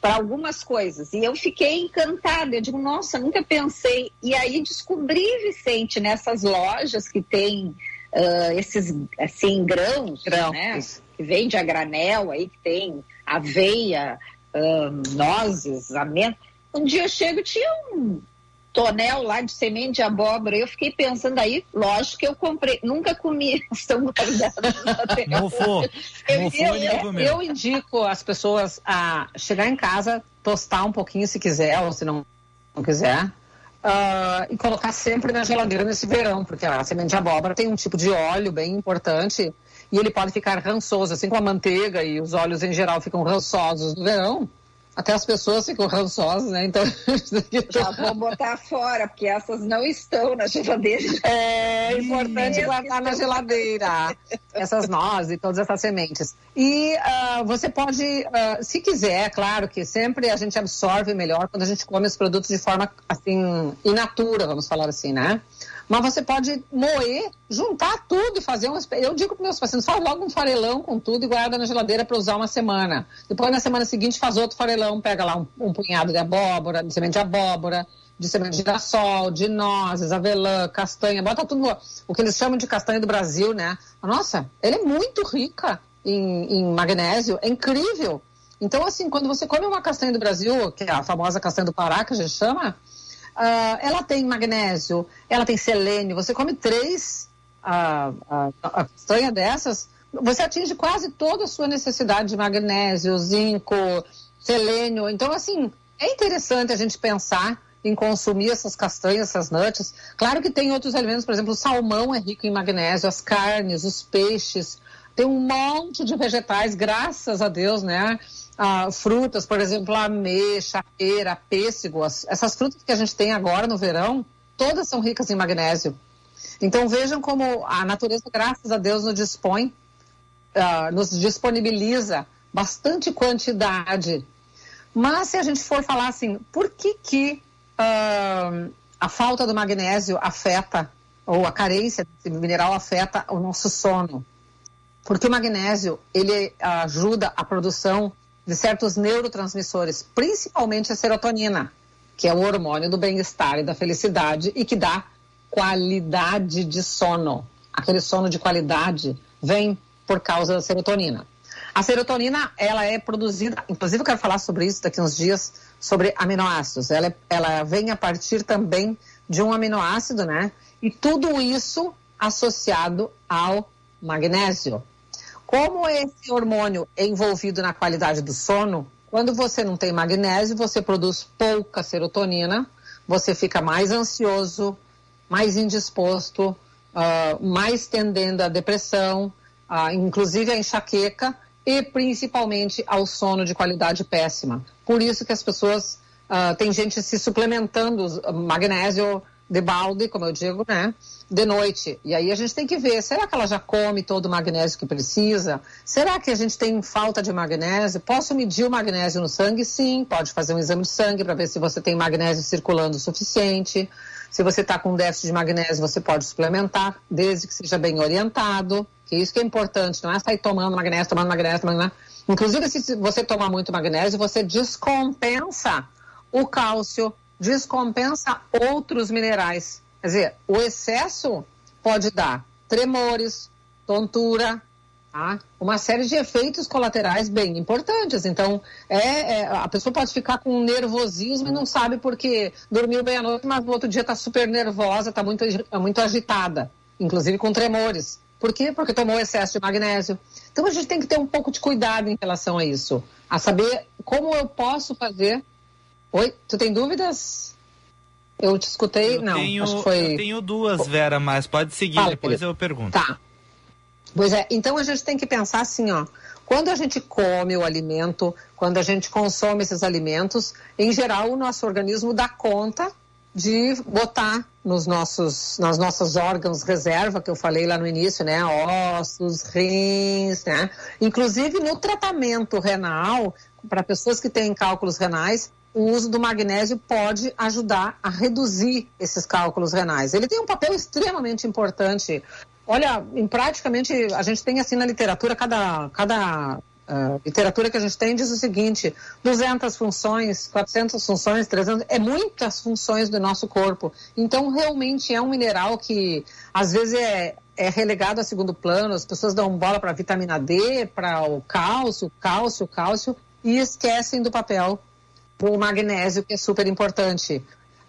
para algumas coisas. E eu fiquei encantada. Eu digo, nossa, nunca pensei. E aí descobri, Vicente, nessas lojas que tem uh, esses assim grãos, grãos. Né? que vende a granel aí que tem aveia, uh, nozes, amêndoas um dia eu chego, tinha um tonel lá de semente de abóbora. Eu fiquei pensando aí, lógico que eu comprei, nunca comi, estão guardadas. Mofou. Eu, eu, eu, eu indico as pessoas a chegar em casa, tostar um pouquinho se quiser, ou se não, não quiser. Uh, e colocar sempre na geladeira nesse verão, porque a semente de abóbora tem um tipo de óleo bem importante e ele pode ficar rançoso, assim como a manteiga e os óleos em geral ficam rançosos no verão até as pessoas ficam rançosas, né? Então. *laughs* Já vou botar fora, porque essas não estão na geladeira. É importante guardar na geladeira essas nozes e todas essas sementes. E uh, você pode, uh, se quiser, é claro que sempre a gente absorve melhor quando a gente come os produtos de forma assim, in natura, vamos falar assim, né? Mas você pode moer, juntar tudo e fazer um. Eu digo para meus pacientes: faz logo um farelão com tudo e guarda na geladeira para usar uma semana. Depois, na semana seguinte, faz outro farelão, pega lá um, um punhado de abóbora, de semente de abóbora, de semente de girassol, de nozes, avelã, castanha, bota tudo. O que eles chamam de castanha do Brasil, né? Nossa, ela é muito rica em, em magnésio, é incrível. Então, assim, quando você come uma castanha do Brasil, que é a famosa castanha do Pará, que a gente chama, Uh, ela tem magnésio, ela tem selênio. Você come três uh, uh, dessas, você atinge quase toda a sua necessidade de magnésio, zinco, selênio. Então, assim, é interessante a gente pensar em consumir essas castanhas, essas nuts. Claro que tem outros alimentos, por exemplo, o salmão é rico em magnésio, as carnes, os peixes. Tem um monte de vegetais, graças a Deus, né? Ah, frutas, por exemplo, ameixa, pera, pêssego, essas frutas que a gente tem agora no verão, todas são ricas em magnésio. Então vejam como a natureza, graças a Deus, nos dispõe, uh, nos disponibiliza bastante quantidade. Mas se a gente for falar assim, por que que uh, a falta do magnésio afeta, ou a carência desse mineral afeta o nosso sono? Porque o magnésio, ele ajuda a produção de certos neurotransmissores, principalmente a serotonina, que é o hormônio do bem-estar e da felicidade e que dá qualidade de sono. Aquele sono de qualidade vem por causa da serotonina. A serotonina, ela é produzida, inclusive eu quero falar sobre isso daqui uns dias, sobre aminoácidos. Ela, é, ela vem a partir também de um aminoácido, né? E tudo isso associado ao magnésio. Como esse hormônio é envolvido na qualidade do sono, quando você não tem magnésio, você produz pouca serotonina, você fica mais ansioso, mais indisposto, uh, mais tendendo à depressão, uh, inclusive à enxaqueca e principalmente ao sono de qualidade péssima. Por isso que as pessoas, uh, tem gente se suplementando magnésio de balde, como eu digo, né? De noite. E aí a gente tem que ver, será que ela já come todo o magnésio que precisa? Será que a gente tem falta de magnésio? Posso medir o magnésio no sangue? Sim, pode fazer um exame de sangue para ver se você tem magnésio circulando o suficiente. Se você está com déficit de magnésio, você pode suplementar, desde que seja bem orientado. Que isso que é importante, não é sair tomando magnésio, tomando magnésio, tomando magnésio. Inclusive, se você tomar muito magnésio, você descompensa o cálcio, descompensa outros minerais. Quer dizer, o excesso pode dar tremores, tontura, tá? uma série de efeitos colaterais bem importantes. Então, é, é, a pessoa pode ficar com nervosismo e não sabe porque dormiu bem à noite, mas no outro dia está super nervosa, está muito, muito agitada, inclusive com tremores. Por quê? Porque tomou excesso de magnésio. Então a gente tem que ter um pouco de cuidado em relação a isso. A saber como eu posso fazer. Oi, tu tem dúvidas? Eu te escutei? Eu Não, tenho, acho que foi. eu tenho duas, Vera, mas pode seguir, Fala, depois querido. eu pergunto. Tá. Pois é, então a gente tem que pensar assim, ó. Quando a gente come o alimento, quando a gente consome esses alimentos, em geral o nosso organismo dá conta de botar nos nossos, nas nossos órgãos reserva, que eu falei lá no início, né? Ossos, rins, né? Inclusive no tratamento renal, para pessoas que têm cálculos renais, o uso do magnésio pode ajudar a reduzir esses cálculos renais. Ele tem um papel extremamente importante. Olha, em praticamente, a gente tem assim na literatura, cada, cada uh, literatura que a gente tem diz o seguinte, 200 funções, 400 funções, 300, é muitas funções do nosso corpo. Então, realmente é um mineral que, às vezes, é, é relegado a segundo plano, as pessoas dão bola para a vitamina D, para o cálcio, cálcio, cálcio, e esquecem do papel do magnésio, que é super importante.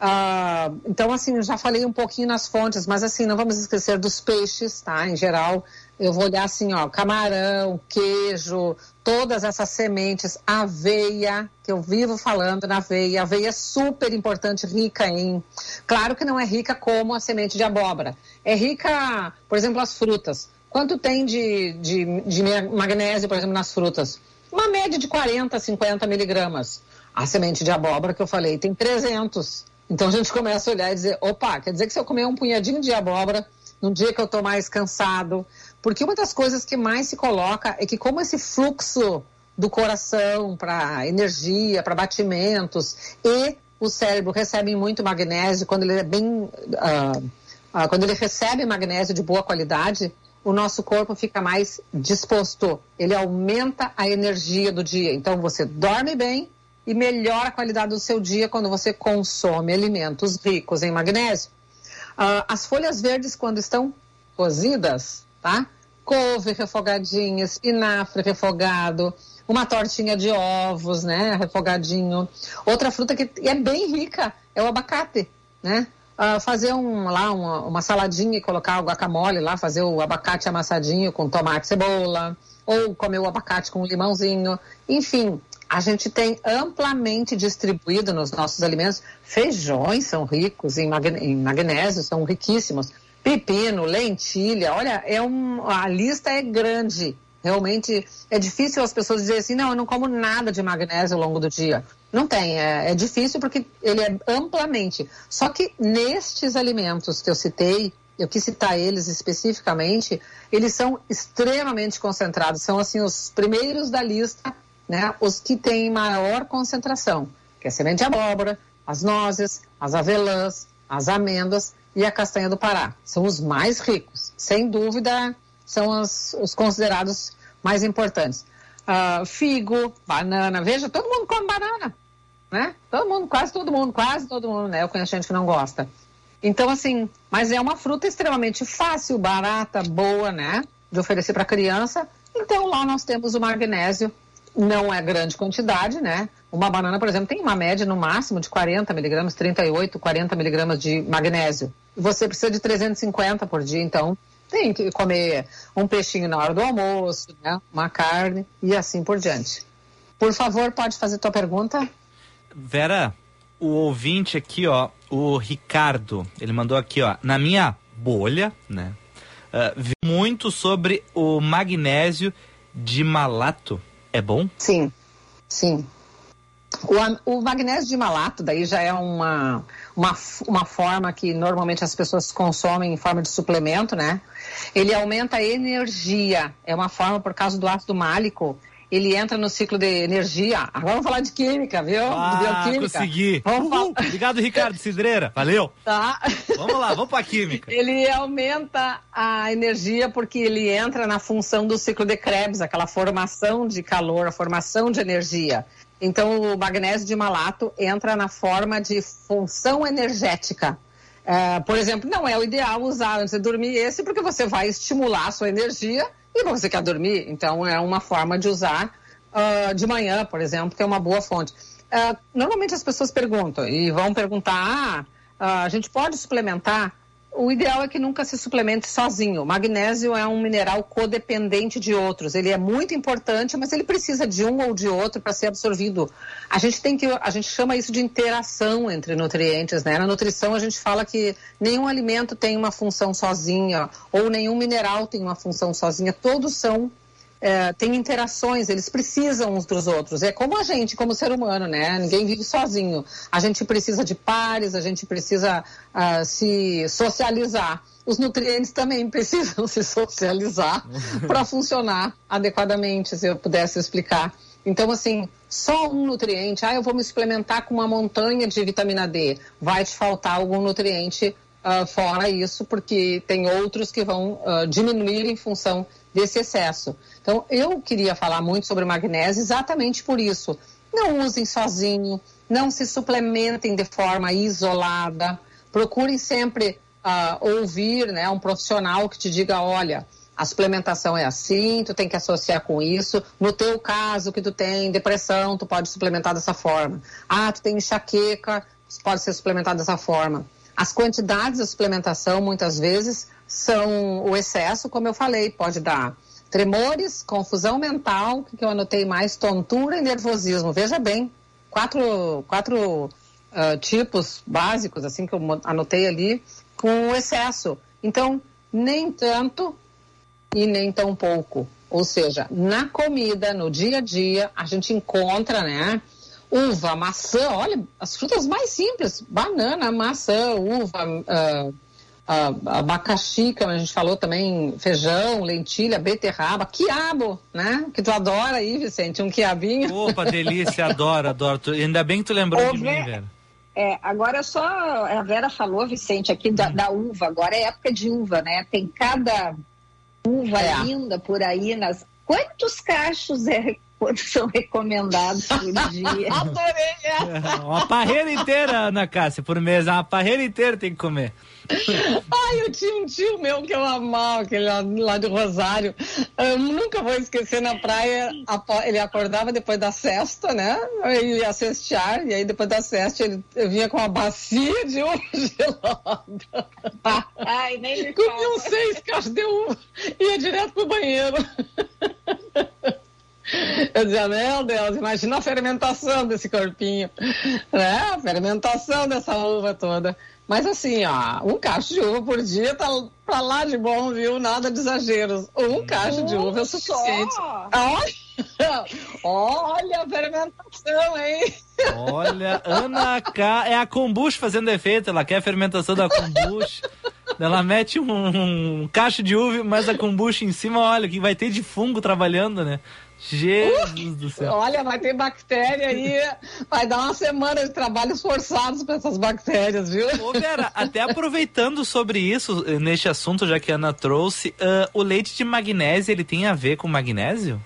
Ah, então, assim, eu já falei um pouquinho nas fontes, mas assim, não vamos esquecer dos peixes, tá? Em geral, eu vou olhar assim, ó, camarão, queijo, todas essas sementes, aveia, que eu vivo falando na aveia. Aveia é super importante, rica em. Claro que não é rica como a semente de abóbora. É rica, por exemplo, as frutas. Quanto tem de, de, de magnésio, por exemplo, nas frutas? Uma média de 40, 50 miligramas. A semente de abóbora que eu falei tem 300. Então a gente começa a olhar e dizer, opa, quer dizer que se eu comer um punhadinho de abóbora num dia que eu estou mais cansado, porque uma das coisas que mais se coloca é que como esse fluxo do coração para energia, para batimentos e o cérebro recebem muito magnésio quando ele é bem, uh, uh, quando ele recebe magnésio de boa qualidade, o nosso corpo fica mais disposto. Ele aumenta a energia do dia. Então você dorme bem e melhora a qualidade do seu dia quando você consome alimentos ricos em magnésio. Uh, as folhas verdes, quando estão cozidas, tá? Couve refogadinha, espinafre refogado, uma tortinha de ovos, né? Refogadinho. Outra fruta que é bem rica é o abacate, né? Uh, fazer um, lá uma, uma, saladinha e colocar o guacamole lá, fazer o abacate amassadinho com tomate e cebola, ou comer o abacate com limãozinho. Enfim, a gente tem amplamente distribuído nos nossos alimentos. Feijões são ricos em, magnésio, são riquíssimos. Pepino, lentilha, olha, é um, a lista é grande. Realmente é difícil as pessoas dizerem assim, não, eu não como nada de magnésio ao longo do dia. Não tem, é, é difícil porque ele é amplamente. Só que nestes alimentos que eu citei, eu quis citar eles especificamente, eles são extremamente concentrados, são assim os primeiros da lista né, os que têm maior concentração, que é a semente de abóbora, as nozes, as avelãs, as amêndoas e a castanha do Pará. São os mais ricos. Sem dúvida, são os, os considerados mais importantes. Uh, figo, banana. Veja, todo mundo come banana, né? Todo mundo, quase todo mundo, quase todo mundo, né? Eu conheço gente que não gosta. Então, assim, mas é uma fruta extremamente fácil, barata, boa, né? De oferecer para criança. Então, lá nós temos o magnésio não é grande quantidade, né? Uma banana, por exemplo, tem uma média no máximo de 40 miligramas, 38, 40 miligramas de magnésio. Você precisa de 350 por dia, então tem que comer um peixinho na hora do almoço, né? Uma carne e assim por diante. Por favor, pode fazer tua pergunta? Vera, o ouvinte aqui, ó, o Ricardo, ele mandou aqui, ó, na minha bolha, né? Uh, muito sobre o magnésio de malato. É bom? Sim, sim. O, o magnésio de malato, daí já é uma, uma, uma forma que normalmente as pessoas consomem em forma de suplemento, né? Ele aumenta a energia. É uma forma, por causa do ácido málico, ele entra no ciclo de energia. Agora vamos falar de química, viu? de Ah, bioquímica. consegui. Vamos falar. Uhul. Obrigado, Ricardo Cidreira. Valeu. Tá? Vamos lá, vamos pra química. *laughs* Ele aumenta a energia porque ele entra na função do ciclo de Krebs, aquela formação de calor, a formação de energia. Então, o magnésio de malato entra na forma de função energética. É, por exemplo, não é o ideal usar antes de dormir esse, porque você vai estimular a sua energia e você quer dormir. Então, é uma forma de usar ah, de manhã, por exemplo, que é uma boa fonte. Ah, normalmente as pessoas perguntam e vão perguntar: ah, ah, a gente pode suplementar? O ideal é que nunca se suplemente sozinho. O magnésio é um mineral codependente de outros. Ele é muito importante, mas ele precisa de um ou de outro para ser absorvido. A gente tem que, a gente chama isso de interação entre nutrientes, né? Na nutrição a gente fala que nenhum alimento tem uma função sozinha ou nenhum mineral tem uma função sozinha. Todos são é, tem interações, eles precisam uns dos outros. É como a gente, como ser humano, né? Ninguém vive sozinho. A gente precisa de pares, a gente precisa ah, se socializar. Os nutrientes também *laughs* precisam se socializar para funcionar adequadamente, se eu pudesse explicar. Então, assim, só um nutriente, ah, eu vou me suplementar com uma montanha de vitamina D. Vai te faltar algum nutriente ah, fora isso, porque tem outros que vão ah, diminuir em função desse excesso. Então, eu queria falar muito sobre magnésio exatamente por isso. Não usem sozinho, não se suplementem de forma isolada. Procurem sempre ah, ouvir né, um profissional que te diga, olha, a suplementação é assim, tu tem que associar com isso. No teu caso, que tu tem depressão, tu pode suplementar dessa forma. Ah, tu tem enxaqueca, pode ser suplementado dessa forma. As quantidades da suplementação, muitas vezes, são o excesso, como eu falei, pode dar tremores, confusão mental, que eu anotei mais, tontura e nervosismo. Veja bem, quatro, quatro ah, tipos básicos, assim, que eu anotei ali, com excesso. Então, nem tanto e nem tão pouco. Ou seja, na comida, no dia a dia, a gente encontra, né? Uva, maçã, olha, as frutas mais simples, banana, maçã, uva, ah, abacaxi, que a gente falou também, feijão, lentilha, beterraba, quiabo, né? Que tu adora aí, Vicente, um quiabinho. Opa, delícia, adoro, adoro. Tu- Ainda bem que tu lembrou Ô, de mim, velho. É, agora só a Vera falou, Vicente, aqui da, da uva. Agora é época de uva, né? Tem cada uva É. linda por aí nas. Quantos cachos é, são recomendados por *laughs* dia? Adorei, é. Uma parreira inteira, Ana Cássia, por mês. Uma parreira inteira tem que comer. Ai, eu tinha um tio meu que eu amava, aquele lá, lá de Rosário. Eu nunca vou esquecer na praia, ele acordava depois da cesta, né? Ele ia cestear, e aí depois da cesta ele vinha com uma bacia de *laughs* uva gelada. Ai, nem me Comia uns seis cachos de uva, ia direto pro banheiro. Eu dizia, meu Deus, imagina a fermentação desse corpinho, né? A fermentação dessa uva toda. Mas assim, ó, um cacho de uva por dia tá pra lá de bom, viu? Nada de exageros. Um cacho de uva é o só? suficiente. Olha, *laughs* olha a fermentação, hein? Olha, Ana K. É a kombucha fazendo efeito. Ela quer a fermentação da kombucha. Ela mete um, um cacho de uva, mas a kombucha em cima, olha, que vai ter de fungo trabalhando, né? Jesus do céu. Olha, vai ter bactéria aí, vai dar uma semana de trabalhos forçados para essas bactérias, viu? Ô Vera, até aproveitando sobre isso, eh, neste assunto, já que a Ana trouxe, ah, o leite de magnésio, ele tem a ver com magnésio?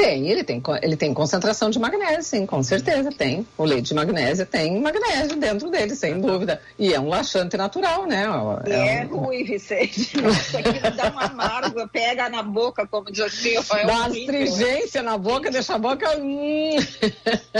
Tem, ele tem, ele tem concentração de magnésio, sim, com certeza tem. O leite de magnésio tem magnésio dentro dele, sem dúvida. E é um laxante natural, né? É um- ruim, Vicente. *laughs* Isso aqui dá uma amarga, pega na boca, como diz assim. É Dá astringência na boca, deixa a boca. hum.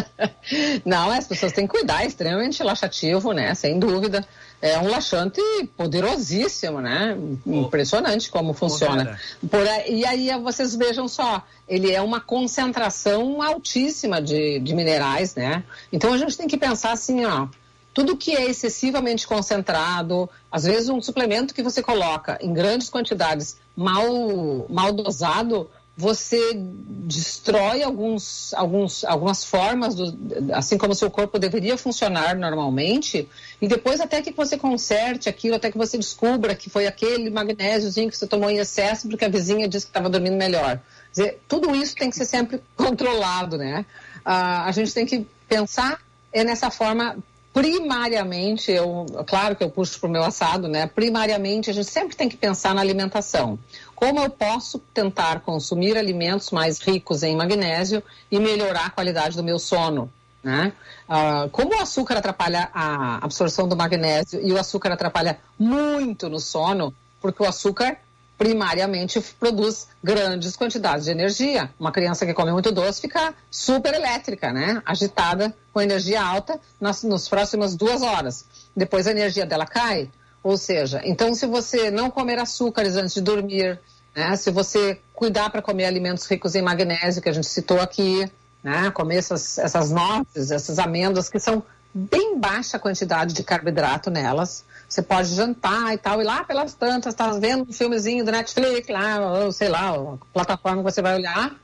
*laughs* Não, as pessoas têm que cuidar, é extremamente laxativo, né? Sem dúvida. É um laxante poderosíssimo, né? Impressionante como funciona. Por aí- e aí vocês vejam só, ele é uma concentração altíssima de, de minerais, né? Então a gente tem que pensar assim, ó. Tudo que é excessivamente concentrado, às vezes um suplemento que você coloca em grandes quantidades, mal, mal dosado, você destrói alguns, alguns, algumas formas, do, assim como seu corpo deveria funcionar normalmente, e depois até que você conserte aquilo, até que você descubra que foi aquele magnésiozinho que você tomou em excesso porque a vizinha disse que estava dormindo melhor. Quer dizer, tudo isso tem que ser sempre *laughs* controlado, né? Ah, a gente tem que pensar é nessa forma primariamente, eu, claro que eu puxo para o meu assado, né? Primariamente, a gente sempre tem que pensar na alimentação. Como eu posso tentar consumir alimentos mais ricos em magnésio e melhorar a qualidade do meu sono? Né? Ah, como o açúcar atrapalha a absorção do magnésio e o açúcar atrapalha muito no sono, porque o açúcar primariamente produz grandes quantidades de energia. Uma criança que come muito doce fica super elétrica, né? Agitada com energia alta nas, nas próximas duas horas. Depois a energia dela cai. Ou seja, então se você não comer açúcares antes de dormir, né? se você cuidar para comer alimentos ricos em magnésio, que a gente citou aqui, né? comer essas, essas nozes, essas amêndoas que são bem baixa quantidade de carboidrato nelas. Você pode jantar e tal, e lá pelas tantas, tá vendo um filmezinho do Netflix, lá, ou sei lá, a plataforma que você vai olhar.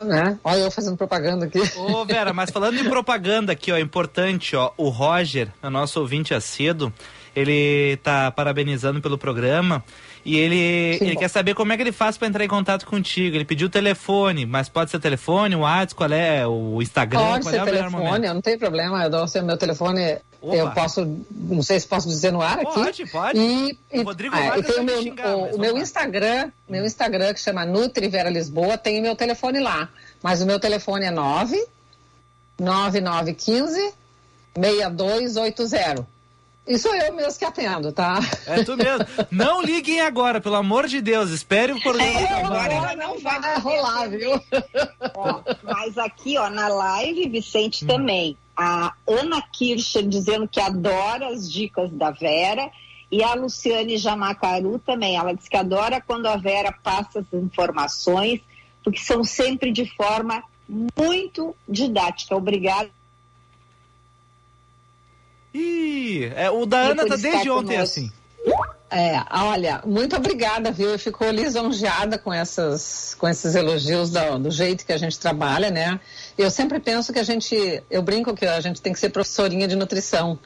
Né? Olha eu fazendo propaganda aqui. Ô Vera, mas falando em propaganda aqui, ó, é importante, ó, o Roger, o nosso ouvinte acedo, ele tá parabenizando pelo programa e ele, ele quer saber como é que ele faz para entrar em contato contigo. Ele pediu o telefone, mas pode ser telefone, o WhatsApp, qual é o Instagram? Pode qual ser é o telefone, eu não tem problema, eu dou o meu telefone, Opa. eu posso, não sei se posso dizer no ar aqui. Pode, pode. E, e, O Rodrigo ah, e tem o me meu, xingar, o- o meu lá. Instagram, meu Instagram que chama Nutri Vera Lisboa, tem o meu telefone lá. Mas o meu telefone é 9 9915 6280. E sou eu mesmo que atendo, tá? É tu mesmo. Não liguem agora, pelo amor de Deus. Espere o programa É, agora ela não vai rolar, viu? Ó, mas aqui, ó, na live, Vicente também. A Ana Kircher dizendo que adora as dicas da Vera. E a Luciane Jamacaru também. Ela diz que adora quando a Vera passa as informações, porque são sempre de forma muito didática. Obrigada. É, o da Ana tá desde ontem conosco. assim. É, olha, muito obrigada, viu? Eu fico lisonjeada com, essas, com esses elogios do, do jeito que a gente trabalha, né? Eu sempre penso que a gente, eu brinco que a gente tem que ser professorinha de nutrição.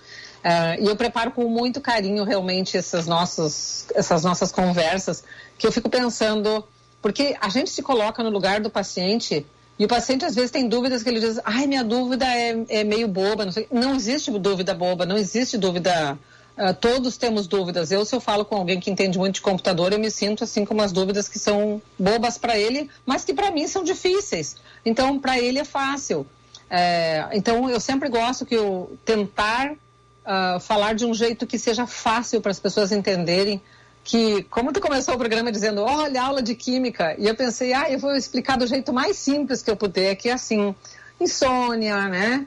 É, e eu preparo com muito carinho realmente essas nossas, essas nossas conversas, que eu fico pensando, porque a gente se coloca no lugar do paciente e o paciente às vezes tem dúvidas que ele diz, ai, minha dúvida é, é meio boba, não sei. Não existe dúvida boba, não existe dúvida. ah, todos temos dúvidas. Eu, se eu falo com alguém que entende muito de computador, eu me sinto assim com umas dúvidas que são bobas para ele, mas que para mim são difíceis. Então, para ele é fácil. É, então, eu sempre gosto que eu tentar ah, falar de um jeito que seja fácil para as pessoas entenderem que, como tu começou o programa dizendo, olha, aula de química, e eu pensei, ah, eu vou explicar do jeito mais simples que eu puder, que é assim, insônia, né?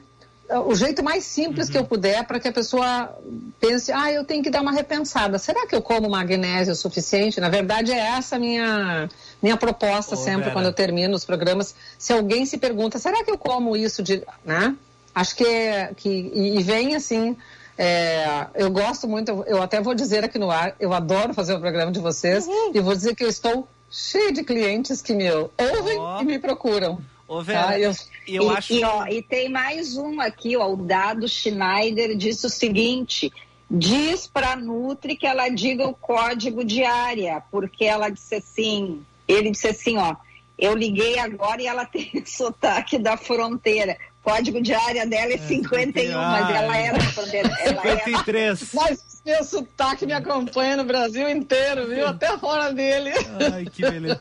O jeito mais simples que eu puder para que a pessoa pense, ah, eu tenho que dar uma repensada. Será que eu como magnésio o suficiente? Na verdade, é essa a minha, minha proposta sempre Vera. quando eu termino os programas. Se alguém se pergunta, será que eu como isso de. Né? Acho que, é, que e vem assim. É, eu gosto muito, eu- até vou dizer aqui no ar, eu adoro fazer o programa de vocês e vou dizer que eu estou cheio de clientes que me ouvem Ó. e me procuram. Ô, Vera, Tá, eu- eu e, acho. e, ó, e tem mais um aqui, ó, o Dado Schneider disse o seguinte: diz para a Nutri que ela diga o código de área, porque ela disse assim, ele disse assim, ó, eu liguei agora e ela *laughs* tem sotaque da fronteira. Código de área dela é 51, mas ela é da fronteira. Ela é 53. Mas meu sotaque me acompanha no Brasil inteiro, viu? Até fora dele. Ai, que beleza.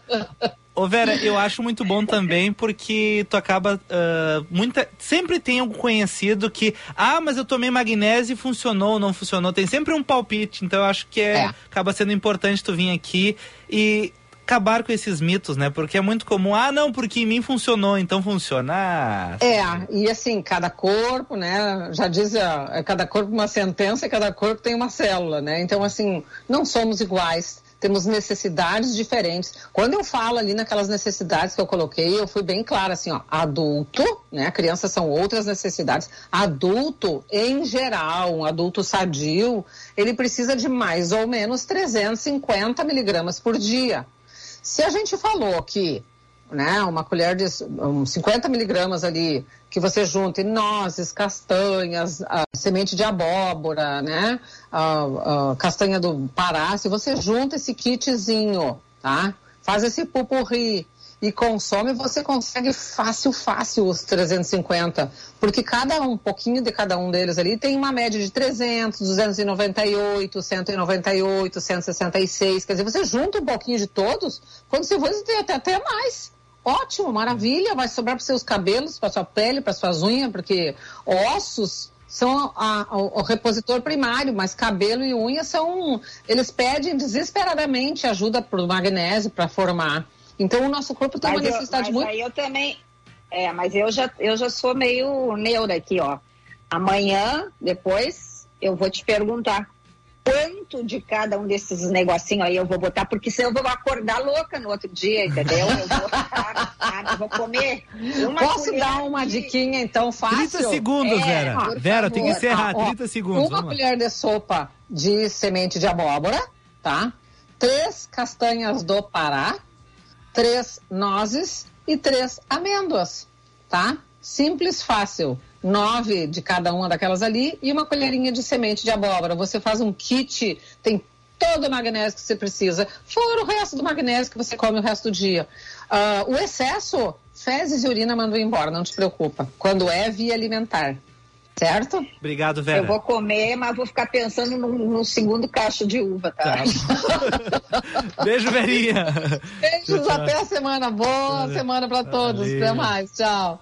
Ô Vera, eu acho muito bom também porque tu acaba. ah, muita, sempre tem algum conhecido que. Ah, mas eu tomei magnésio e funcionou ou não funcionou. Tem sempre um palpite. Então eu acho que é, É. acaba sendo importante tu vir aqui e acabar com esses mitos, né? Porque é muito comum. Ah, não, porque em mim funcionou, então funciona. Ah, É, e assim, cada corpo, né? Já diz, ah, é cada corpo uma sentença e cada corpo tem uma célula, né? Então, assim, não somos iguais, temos necessidades diferentes. Quando eu falo ali naquelas necessidades que eu coloquei, eu fui bem clara, assim, ó, adulto, né? Crianças são outras necessidades. Adulto, em geral, um adulto sadio, ele precisa de mais ou menos 350 miligramas por dia. Se a gente falou que né? Uma colher de um, 50 miligramas ali, que você junte nozes, castanhas, semente de abóbora, né? A, a castanha do Pará, se você junta esse kitzinho, tá? Faz esse pupurri e consome, você consegue fácil, fácil os 350, porque cada um, um pouquinho de cada um deles ali tem uma média de 300, 298, 198, 166, quer dizer, você junta um pouquinho de todos, quando você for, você tem até, até mais. Ótimo, maravilha, vai sobrar para seus cabelos, para sua pele, para suas unhas, porque ossos são a, a, o repositor primário, mas cabelo e unha são. Eles pedem desesperadamente ajuda para o magnésio para formar. Então o nosso corpo tem Mas uma eu- necessidade mas muito. aí eu também. É, mas eu já, eu já sou meio neura aqui, ó. Amanhã, depois, eu vou te perguntar quanto de cada um desses negocinhos aí eu vou botar, porque senão eu vou acordar louca no outro dia, entendeu? Eu vou, eu vou comer. Uma Posso dar uma de- diquinha, então, fácil? 30 segundos, É, Vera. Vera, tem que encerrar. Ah, ó, 30 segundos. Uma colher de sopa de semente de abóbora, tá? Três castanhas do Pará, três nozes e três amêndoas, tá? Simples, fácil. Nove de cada uma daquelas ali e uma colherinha de semente de abóbora. Você faz um kit, tem todo o magnésio que você precisa, fora o resto do magnésio que você come o resto do dia. Ah, o excesso, fezes e urina mandam embora, não te preocupa. Quando é via alimentar, certo? Obrigado, Vera. Eu vou comer, mas vou ficar pensando no, no segundo cacho de uva, tá? *laughs* Beijo, Verinha. Beijos, até a semana. Boa semana para todos. Valeu. Até mais. Tchau.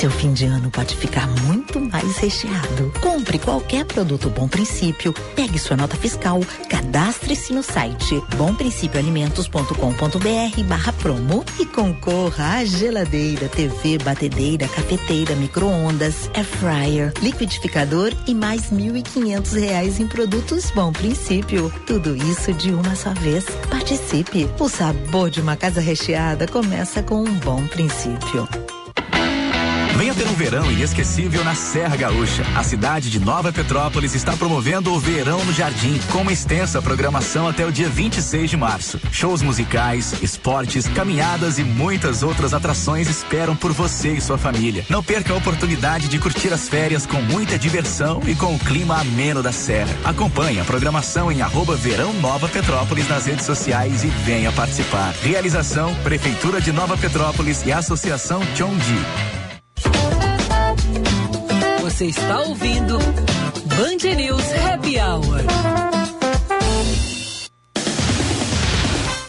Seu fim de ano pode ficar muito mais recheado. Compre qualquer produto Bom Princípio, pegue sua nota fiscal, cadastre-se no site bomprincipioalimentos.com.br barra promo e concorra à geladeira, TV, batedeira, cafeteira, micro-ondas, air fryer, liquidificador e mais 1.500 reais em produtos Bom Princípio. Tudo isso de uma só vez. Participe. O sabor de uma casa recheada começa com um bom princípio. Ter um verão inesquecível na Serra Gaúcha. A cidade de Nova Petrópolis está promovendo o Verão no Jardim, com uma extensa programação até o dia 26 de março. Shows musicais, esportes, caminhadas e muitas outras atrações esperam por você e sua família. Não perca a oportunidade de curtir as férias com muita diversão e com o clima ameno da Serra. Acompanhe a programação em arroba Verão Nova Petrópolis nas redes sociais e venha participar. Realização Prefeitura de Nova Petrópolis e Associação Chondi. Você está ouvindo Band News Happy Hour.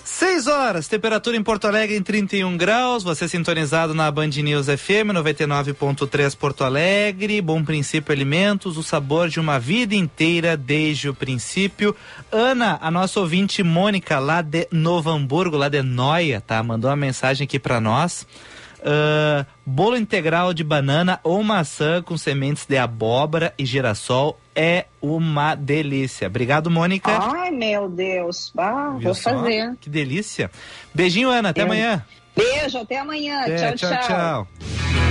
6 horas, temperatura em Porto Alegre em 31 graus. Você sintonizado na Band News FM 99.3 Porto Alegre. Bom princípio alimentos, o sabor de uma vida inteira desde o princípio. Ana, a nossa ouvinte Mônica, lá de Novo Hamburgo, lá de Noia, tá? Mandou uma mensagem aqui pra nós. Ah, bolo integral de banana ou maçã com sementes de abóbora e girassol é uma delícia. Obrigado, Mônica. Ai, meu Deus. Ah, vou só? fazer. Que delícia. Beijinho, Ana. Até Eu- amanhã. Beijo, até amanhã. É, tchau, tchau, tchau. tchau.